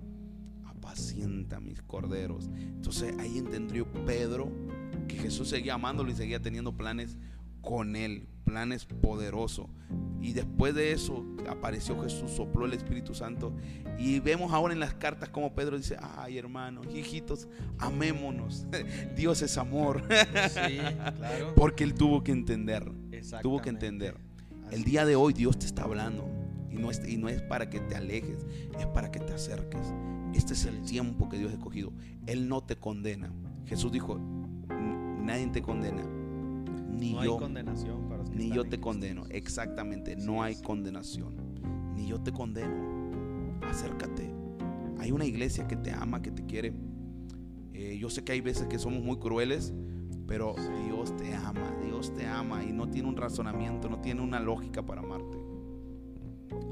Apacienta mis corderos. Entonces ahí entendió Pedro que Jesús seguía amándolo y seguía teniendo planes con él, planes poderosos. Y después de eso apareció Jesús, sopló el Espíritu Santo. Y vemos ahora en las cartas como Pedro dice, ay hermanos, hijitos, amémonos. <laughs> Dios es amor. Sí, claro. <laughs> Porque él tuvo que entender. Tuvo que entender. El día de hoy Dios te está hablando. Y no, es, y no es para que te alejes, es para que te acerques. Este es el tiempo que Dios ha escogido. Él no te condena. Jesús dijo, nadie te condena. Ni no yo. hay condenación Ni yo te condeno. Exactamente. No hay condenación. Ni yo te condeno. Acércate. Hay una iglesia que te ama, que te quiere. Eh, yo sé que hay veces que somos muy crueles, pero Dios te ama. Dios te ama y no tiene un razonamiento, no tiene una lógica para amarte.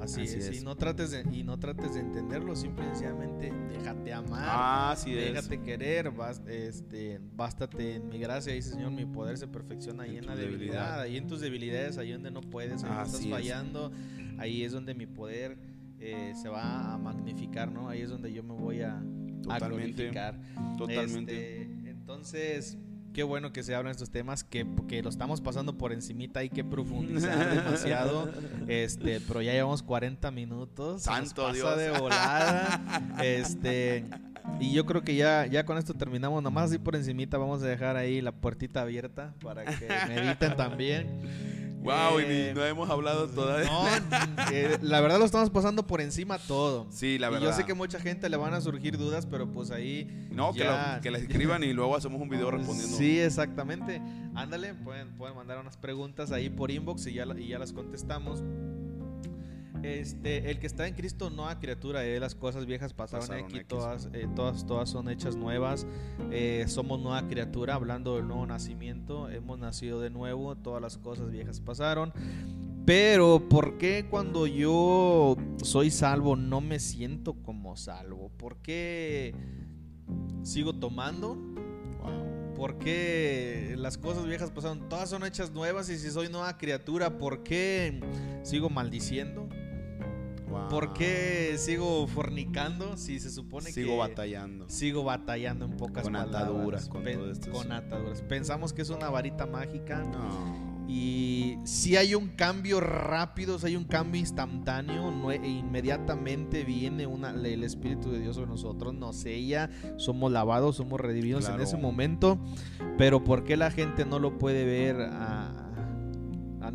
Así, Así es. es. Y no trates de, y no trates de entenderlo, simple y sencillamente déjate amar. Ah, así es. Déjate querer, bas- este, bástate en mi gracia, dice Señor, mi poder se perfecciona ahí En en, la debilidad, debilidad. ahí en tus debilidades, ahí donde no puedes, ahí donde estás es. fallando, ahí es donde mi poder eh, se va a magnificar, ¿no? Ahí es donde yo me voy a, a Totalmente. glorificar. Totalmente. Este, entonces, qué bueno que se hablan estos temas, que, que lo estamos pasando por encimita, hay que profundizar <laughs> demasiado. Este, pero ya llevamos 40 minutos. Santo pasa Dios. de volada. Este, y yo creo que ya, ya con esto terminamos. Nomás así por encimita vamos a dejar ahí la puertita abierta para que <laughs> mediten también. Wow, Eh, y no hemos hablado todavía. No, <laughs> eh, la verdad lo estamos pasando por encima todo. Sí, la Y verdad. yo sé que mucha gente le van a surgir dudas, pero pues ahí No, que, ya- lo- que les escriban y luego hacemos un video <laughs> respondiendo. Sí, exactamente. Ándale, pueden, pueden mandar unas preguntas ahí por inbox y ya, y ya las contestamos. Este, el que está en Cristo no a criatura, eh, las cosas viejas pasaron, Pasaron, aquí X. todas, eh, todas, todas son hechas nuevas. Eh, somos nueva criatura, hablando del nuevo nacimiento, hemos nacido de nuevo, todas las cosas viejas pasaron. Pero, ¿por qué cuando yo soy salvo no me siento como salvo? ¿Por qué sigo tomando? ¿Por qué las cosas viejas pasaron? Todas son hechas nuevas y si soy nueva criatura, ¿por qué sigo maldiciendo? Wow. ¿Por qué sigo fornicando si se supone Sigo que batallando. sigo batallando en pocas Con palabras? ataduras, con esto. con ataduras. Pensamos que es una varita mágica No. y si hay un cambio rápido, si hay un cambio instantáneo, no- e inmediatamente viene una, el Espíritu de Dios sobre nosotros, nos sella, somos lavados, somos redimidos Claro. en ese momento, pero ¿por qué la gente no lo puede ver a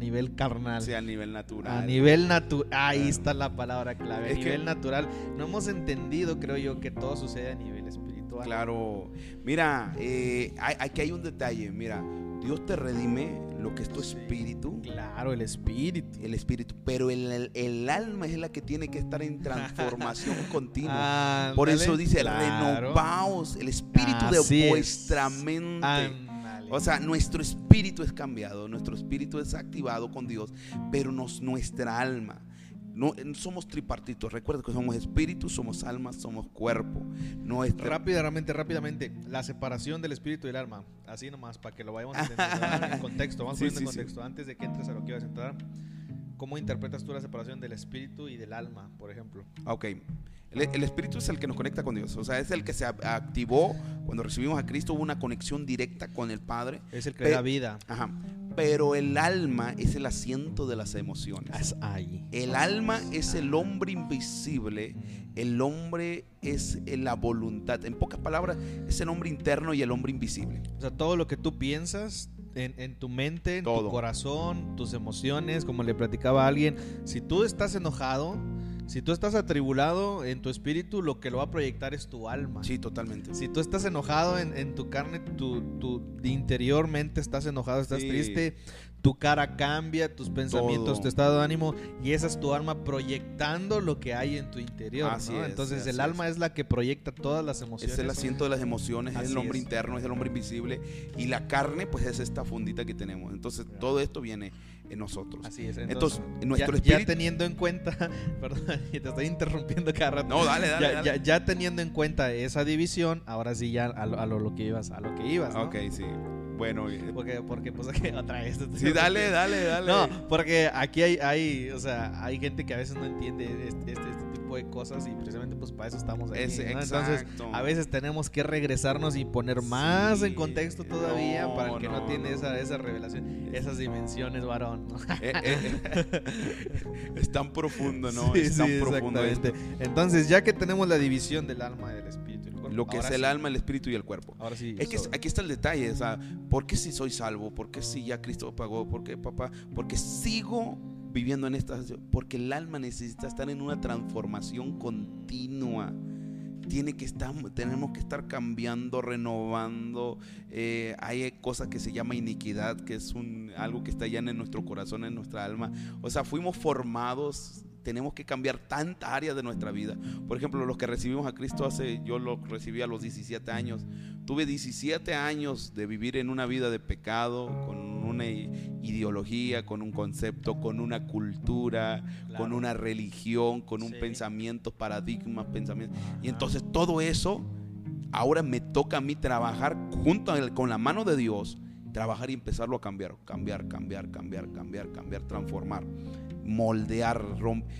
nivel carnal? Sí, a nivel natural. A nivel natural, ahí está la palabra clave. A que- nivel natural, no hemos entendido, creo yo, que todo sucede a nivel espiritual. Claro. Mira, eh, aquí hay un detalle. Mira, Dios te redime lo que es tu Sí. espíritu. Claro, el espíritu. El espíritu, pero el, el- el alma es la que tiene que estar en transformación <laughs> continua. Por eso dice, claro. renovaos el espíritu Así de es. vuestra mente. Ándale. O sea, nuestro espíritu es cambiado, nuestro espíritu es activado con Dios, pero nos, nuestra alma. No, somos tripartitos. Recuerda que somos espíritu, somos alma, somos cuerpo. Nuestra, Rápidamente, rápidamente, la separación del espíritu y el alma. Así nomás, para que lo vayamos entendiendo en contexto. Vamos Sí, poniendo en sí, sí. contexto. Antes de que entres a lo que ibas a entrar, ¿cómo interpretas tú la separación del espíritu y del alma, por ejemplo? Ok. El, el espíritu es el que nos conecta con Dios. O sea, es el que se activó cuando recibimos a Cristo. Hubo una conexión directa con el Padre. Es el que Pe- da vida. Ajá. Pero el alma es el asiento de las emociones. Es ahí. El alma es el hombre invisible. El hombre es la voluntad. En pocas palabras, es el hombre interno y el hombre invisible. O sea, todo lo que tú piensas en, en tu mente, en tu corazón, tus emociones, como le platicaba a alguien, si tú estás enojado, si tú estás atribulado en tu espíritu, lo que lo va a proyectar es tu alma. Sí, totalmente. Si tú estás enojado en, en tu carne, tu, tu interiormente estás enojado, estás Sí. triste, tu cara cambia, tus pensamientos, Todo. tu estado de ánimo, y esa es tu alma proyectando lo que hay en tu interior. Así ¿no? es, Entonces así el alma es. la que proyecta todas las emociones. Es el asiento de las emociones, es el hombre es. interno, es el hombre invisible. Y la carne, pues es esta fundita que tenemos. Entonces, todo esto viene en nosotros. Así es. Entonces, Entonces, nuestro ya, ya espíritu. teniendo en cuenta, <laughs> perdón, <laughs> te estoy interrumpiendo cada rato. No, dale, dale. ya, dale. ya- ya teniendo en cuenta esa división, ahora sí ya a lo, a lo- lo que ibas, a lo que ibas, ¿no? Ok, sí. Bueno, eh, Porque, porque pues <laughs> que otra vez. sí, dale, dale, dale. No, porque aquí hay, hay, o sea, hay gente que a veces no entiende este, este- este tipo de cosas y precisamente pues para eso estamos aquí. Es ¿no? Entonces, a veces tenemos que regresarnos y poner más Sí, en contexto todavía no, para el que no, no, tiene. Esa, esa revelación, esas dimensiones, varón. ¿no? Eh, eh, es tan profundo, ¿no? <laughs> Sí, es tan sí, profundo esto. exactamente. Entonces, ya que tenemos la división del alma, espíritu y del cuerpo, Lo que es el sí, alma, el espíritu y el cuerpo. Ahora sí. Es que sobre- aquí está el detalle, o sea, ¿por qué si soy salvo? ¿Por qué si ya Cristo pagó? ¿Por qué, papá? Porque sigo viviendo en esta porque el alma necesita estar en una transformación continua tiene que estar, tenemos que estar cambiando, renovando. Eh, hay cosas que se llama iniquidad, que es un, algo que está ya en nuestro corazón, en nuestra alma. O sea, fuimos formados tenemos que cambiar tantas áreas de nuestra vida. Por ejemplo, los que recibimos a Cristo hace, yo lo recibí a los 17 años. Tuve 17 años de vivir en una vida de pecado, con una ideología, con un concepto, con una cultura, con una religión, con un pensamiento, paradigmas, pensamientos. Y entonces todo eso, ahora me toca a mí trabajar junto con la mano de Dios trabajar y empezarlo a cambiar, cambiar, cambiar, cambiar, cambiar, cambiar, transformar moldear, romper.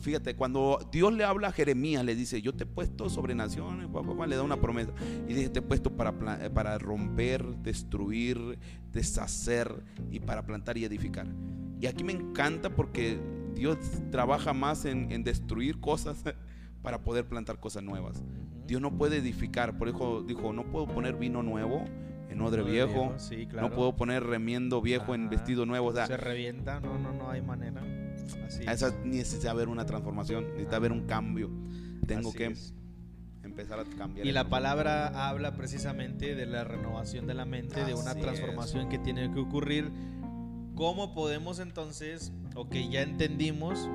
Fíjate, cuando Dios le habla a Jeremías, le dice, yo te he puesto sobre naciones, papá, le da una promesa. Y dice, te he puesto para, eh, para romper, destruir, deshacer y para plantar y edificar. Y aquí me encanta porque Dios trabaja más en, destruir cosas <laughs> para poder plantar cosas nuevas. Dios no puede edificar, por eso dijo, no puedo poner vino nuevo en odre viejo, no puedo poner remiendo viejo en vestido nuevo. Se revienta, no, no, no hay manera. A esa necesita haber una transformación, necesita haber un cambio. Tengo que empezar a cambiar. Y la palabra habla precisamente de la renovación de la mente, de una transformación que tiene que ocurrir. ¿Cómo podemos entonces, ok, ya entendimos,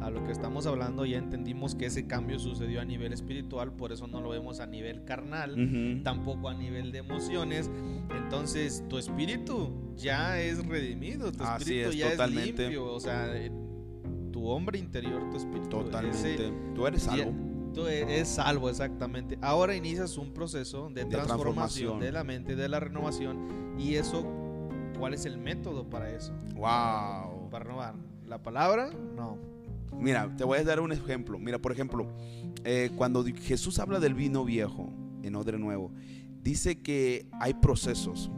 A, lo que estamos hablando, ya entendimos que ese cambio sucedió a nivel espiritual, por eso no lo vemos a nivel carnal, tampoco a nivel de emociones. Entonces, tu espíritu ya es redimido, tu espíritu ya es limpio, o sea, tu hombre interior, tu espíritu. Totalmente. tú eres salvo. Tú eres salvo, exactamente. Ahora inicias un proceso de, transformación, de la mente, de la renovación. Y eso, ¿cuál es el método para eso? Wow. Para renovar. ¿La palabra? No. Mira, te voy a dar un ejemplo. Mira, por ejemplo, eh, cuando Jesús habla del vino viejo en odre nuevo, dice que hay procesos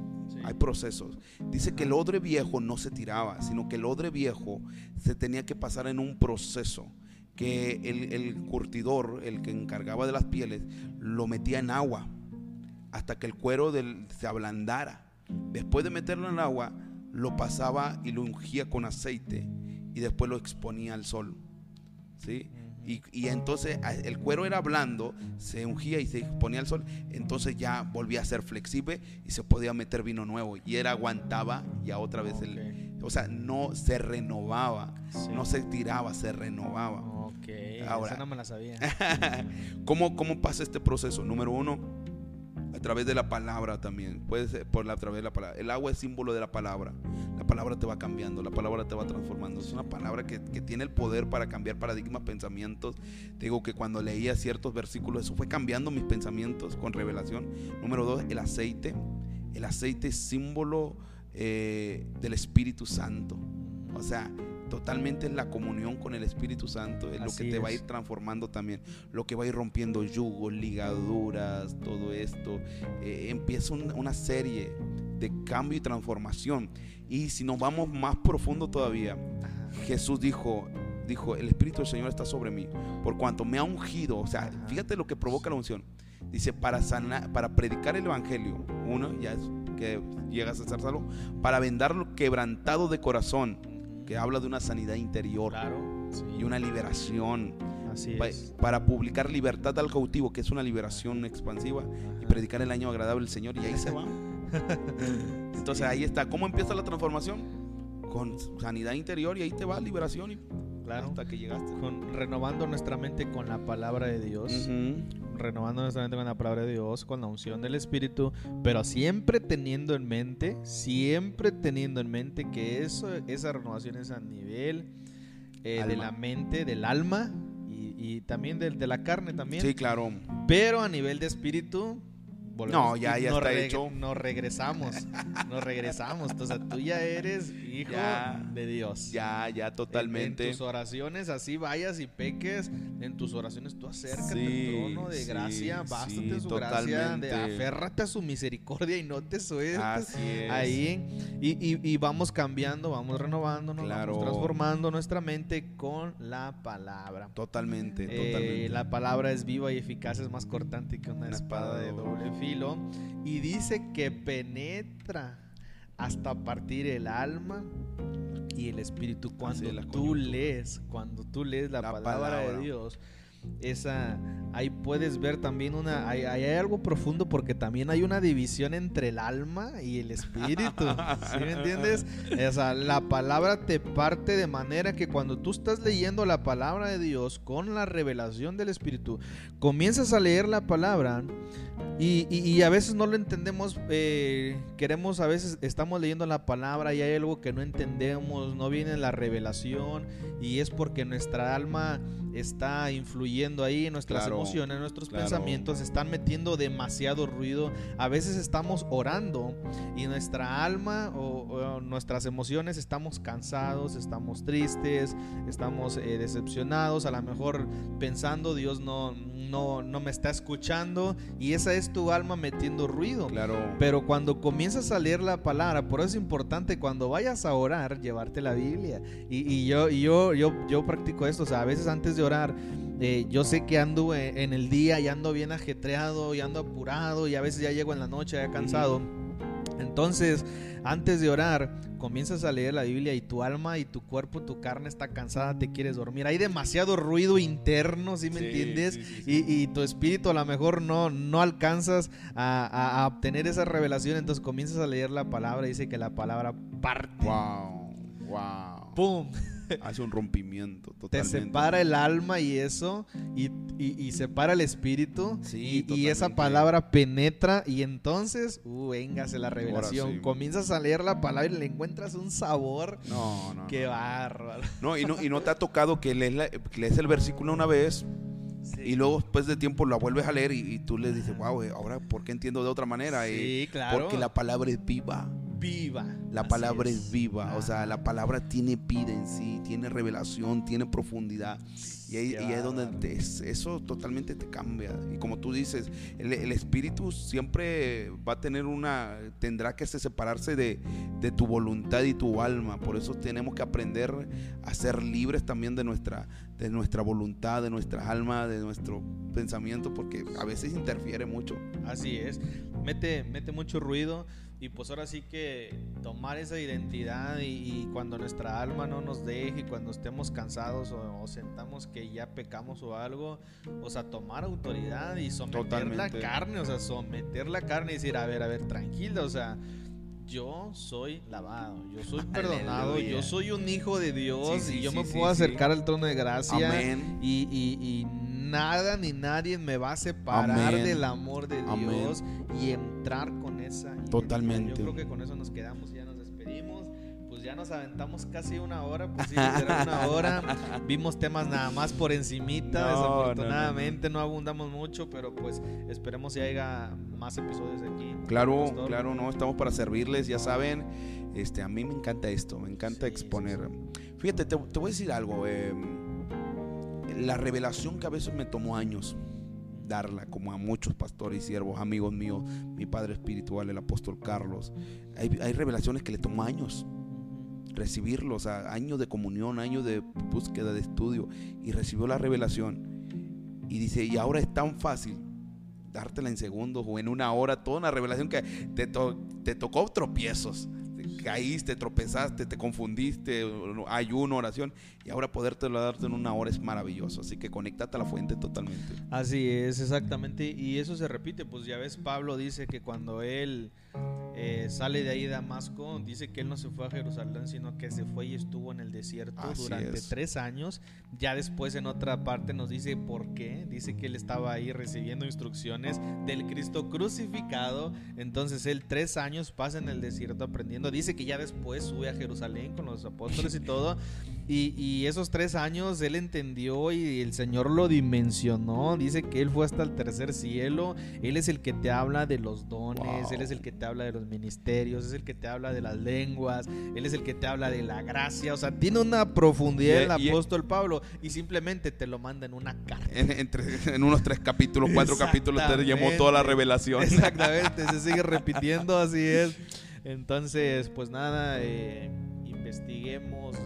hay procesos. Dice que el odre viejo no se tiraba, sino que el odre viejo se tenía que pasar en un proceso que el, curtidor, el que encargaba de las pieles, lo metía en agua hasta que el cuero se ablandara. Después de meterlo en agua, lo pasaba y lo ungía con aceite y después lo exponía al sol. ¿sí? Y, entonces el cuero era blando, se ungía y se ponía al sol, entonces ya volvía a ser flexible y se podía meter vino nuevo. Y era aguantaba ya otra vez el... O sea, no se renovaba, no se tiraba, se renovaba. Ok, Ahora, no me la sabía. <laughs> ¿cómo, ¿Cómo pasa este proceso? Número uno, través de la palabra también. Puede ser por la, través de la palabra. El agua es símbolo de la palabra. La palabra te va cambiando, la palabra te va transformando. Es una palabra que, que tiene el poder para cambiar paradigmas, pensamientos. Digo que cuando leía ciertos versículos, eso fue cambiando mis pensamientos con revelación. Número dos, el aceite. El aceite es símbolo eh, del Espíritu Santo. O sea, totalmente en la comunión con el Espíritu Santo es lo que te va a ir transformando también, lo que va a ir rompiendo yugos, ligaduras, todo esto. Eh, empieza una serie de cambio y transformación. Y si nos vamos más profundo todavía, Jesús dijo, dijo, el Espíritu del Señor está sobre mí, por cuanto me ha ungido, o sea, fíjate lo que provoca la unción. Dice, para sanar, para predicar el Evangelio, uno, ya es que llegas a ser salvo, para vendarlo quebrantado de corazón, que habla de una sanidad interior y una liberación. Para publicar libertad al cautivo, que es una liberación expansiva, y predicar el año agradable del Señor, y ahí se va. <laughs> Entonces ahí está. ¿Cómo empieza la transformación? Con sanidad interior y ahí te va liberación. Y claro, hasta que llegaste. Con, renovando nuestra mente con la palabra de Dios. Renovando nuestra mente con la palabra de Dios, con la unción del Espíritu, pero siempre teniendo en mente, siempre teniendo en mente que eso, esa renovación es a nivel eh, de la mente, del alma y, también de, de, la carne también. Sí, claro. Pero a nivel de espíritu, no, ya, ya está hecho. Nos regresamos, nos regresamos. Entonces tú ya eres hijo de Dios. Ya, ya, totalmente. En, tus oraciones, así vayas y peques, en tus oraciones tú acércate al trono de gracia, bástate su gracia, de, aférrate a su misericordia y no te sueltes ahí. Y, vamos cambiando, vamos renovándonos, vamos transformando nuestra mente con la palabra. Totalmente, eh, totalmente. La palabra es viva y eficaz, es más cortante que una, espada, de doble filo y dice que penetra hasta partir el alma y el Espíritu. Cuando tú lees, cuando tú lees la, La palabra, palabra. de Dios, esa ahí puedes ver también una hay, ahí hay algo profundo porque también hay una división entre el alma y el espíritu <laughs> ¿sí me entiendes? o sea la palabra te parte de manera que cuando tú estás leyendo la palabra de Dios con la revelación del espíritu comienzas a leer la palabra y, y- y a veces no lo entendemos, eh, queremos, a veces estamos leyendo la palabra y hay algo que no entendemos, no viene la revelación y es porque nuestra alma está influyendo ahí, nuestras Claro, emociones, nuestros claro. pensamientos están metiendo demasiado ruido. A veces estamos orando y nuestra alma o, o nuestras emociones estamos cansados, estamos tristes, estamos eh, decepcionados, a lo mejor pensando Dios no, no, no me está escuchando y esa es tu alma metiendo ruido. Claro. Pero cuando comienzas a leer la palabra, por eso es importante cuando vayas a orar, llevarte la Biblia. Y, y yo, y yo, yo, yo practico esto, o sea, a veces antes de orar, eh, yo sé que ando en, el día y ando bien ajetreado y ando apurado y a veces ya llego en la noche ya cansado. Entonces, antes de orar, comienzas a leer la Biblia y tu alma y tu cuerpo, tu carne está cansada, te quieres dormir. Hay demasiado ruido interno, ¿sí me Sí, entiendes? sí, sí, sí. Y, y tu espíritu a lo mejor no, no alcanzas a, a- a obtener esa revelación, entonces comienzas a leer la palabra y dice que la palabra parte. Wow. Wow. ¡Pum! <laughs> Hace un rompimiento Te totalmente. separa el alma y eso, y, y- y separa el espíritu, Sí, y, y esa palabra penetra, y entonces, uh, véngase la revelación. sí. Comienzas a leer la palabra y le encuentras un sabor. No, no. ¡Qué no. bárbaro! No, y no, y no te ha tocado que lees, la- que lees el versículo una vez Sí. y luego después de tiempo la vuelves a leer y, tú le dices, wow, ahora ¿por qué entiendo de otra manera? Y- Sí, claro. Porque la palabra es viva. Viva. La Así palabra es, viva, o sea, la palabra tiene vida en sí, tiene revelación, tiene profundidad. Y ahí, y ahí es donde te- es- eso totalmente te cambia. Y como tú dices, el, el espíritu siempre va a tener una, tendrá que se- separarse de, de tu voluntad y tu alma. Por eso tenemos que aprender a ser libres también de nuestra, de nuestra voluntad, de nuestra alma, de nuestro pensamiento, porque a veces interfiere mucho. Así es, mete, mete mucho ruido y pues ahora sí que tomar esa identidad y, y cuando nuestra alma no nos deje, cuando estemos cansados o, o sentamos que ya pecamos o algo, o sea, tomar autoridad y someter Totalmente. la carne, o sea, someter la carne y decir, a ver, a ver, tranquilo, o sea... Yo soy lavado, yo soy <laughs> perdonado, Aleluya. yo soy un hijo de Dios Sí, sí, y yo sí, me puedo acercar al trono de gracia Amén. y, y- y nada ni nadie me va a separar Amén. del amor de Amén. Dios y entrar con esa. Totalmente. Yo creo que con eso nos quedamos ya nos aventamos casi una hora, pues sí, será una hora. <laughs> Vimos temas nada más por encimita, No, desafortunadamente no, abundamos mucho, pero pues esperemos si haya más episodios aquí. Claro, Pastor. claro, no, estamos para servirles, ya saben. Este, a mí me encanta esto, me encanta Sí, exponer. sí, Fíjate, te, te voy a decir algo. eh, la revelación que a veces me tomó años darla, como a muchos pastores y siervos, amigos míos, mi padre espiritual, el apóstol Carlos. Hay, hay revelaciones que le tomó años recibirlo, o sea, años de comunión, años de búsqueda de estudio, y recibió la revelación. Y dice, y ahora es tan fácil dártela en segundos o en una hora, toda una revelación que te, to- te tocó tropiezos. Te Caíste, tropezaste, te confundiste, ayuno, oración, y ahora podértelo darte en una hora es maravilloso. Así que conéctate a la fuente totalmente. Así es, exactamente. Y eso se repite, pues ya ves, Pablo dice que cuando él eh, sale de ahí de Damasco, dice que él no se fue a Jerusalén, sino que se fue y estuvo en el desierto Así durante es. tres años. Ya después en otra parte nos dice por qué. Dice que él estaba ahí recibiendo instrucciones del Cristo crucificado. Entonces él tres años pasa en el desierto aprendiendo. Dice que ya después sube a Jerusalén con los apóstoles y todo. Y, y esos tres años él entendió y el Señor lo dimensionó. Dice que él fue hasta el tercer cielo. Él es el que te habla de los dones. Wow. Él es el que te habla de los ministerios. Es el que te habla de las lenguas. Él es el que te habla de la gracia. O sea, tiene una profundidad Y- el y- apóstol Pablo. Y simplemente te lo manda en una carta. En, entre- en unos tres capítulos, cuatro capítulos, te llamó toda la revelación. Exactamente, se sigue <laughs> repitiendo, así es. Entonces, pues nada, eh, investiguemos,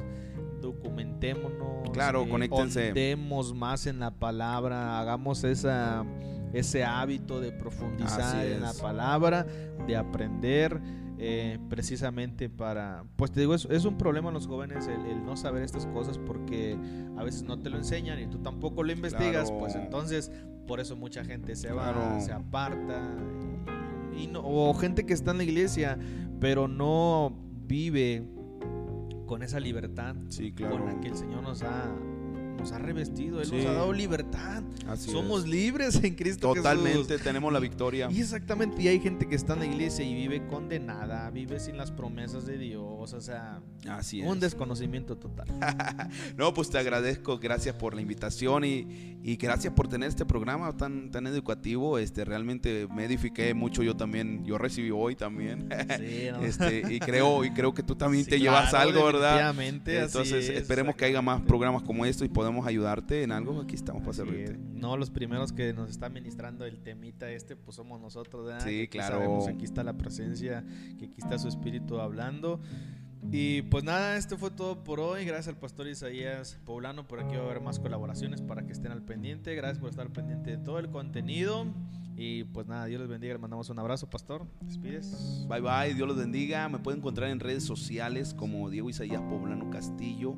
documentémonos, Claro, conéctense. ahondemos más en la palabra, hagamos esa, ese hábito de profundizar en la palabra, de aprender. eh, precisamente para, pues te digo, es, es un problema en los jóvenes el, el, no saber estas cosas porque a veces no te lo enseñan y tú tampoco lo investigas, pues entonces por eso mucha gente se va, se aparta y, no, o gente que está en la iglesia pero no vive con esa libertad con la que el Señor nos ha nos ha revestido, Él nos ha dado libertad. Somos libres en Cristo Totalmente, tenemos la victoria. Y exactamente, y hay gente que está en la iglesia y vive condenada, vive sin las promesas de Dios, o sea, Así un desconocimiento total. <laughs> no, pues te agradezco, gracias por la invitación y, y, gracias por tener este programa tan, tan educativo. Este, realmente me edifiqué mucho yo también, yo recibí hoy también. <laughs> este, y creo, y creo que tú también <laughs> te llevas algo, ¿verdad? Entonces, esperemos que haya más programas como esto y podamos ayudarte en algo, aquí estamos para servirte. No, los primeros que nos está ministrando el temita este, pues somos nosotros, ¿verdad? Sí, claro. Sabemos aquí está la presencia, que aquí está su espíritu hablando. Y pues nada, esto fue todo por hoy. Gracias al pastor Isaías Poblano. Por aquí va a haber más colaboraciones para que estén al pendiente. Gracias por estar al pendiente de todo el contenido. Y pues nada, Dios les bendiga. Les mandamos un abrazo, pastor. Despides. Bye bye, Dios los bendiga. Me pueden encontrar en redes sociales como Diego Isaías Poblano Castillo.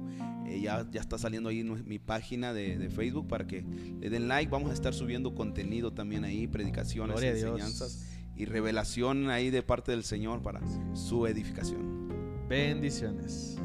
Eh, ya, ya está saliendo ahí mi página de, Facebook para que le den like. Vamos a estar subiendo contenido también ahí, predicaciones, enseñanzas y revelación ahí de parte del Señor para su edificación. Bendiciones.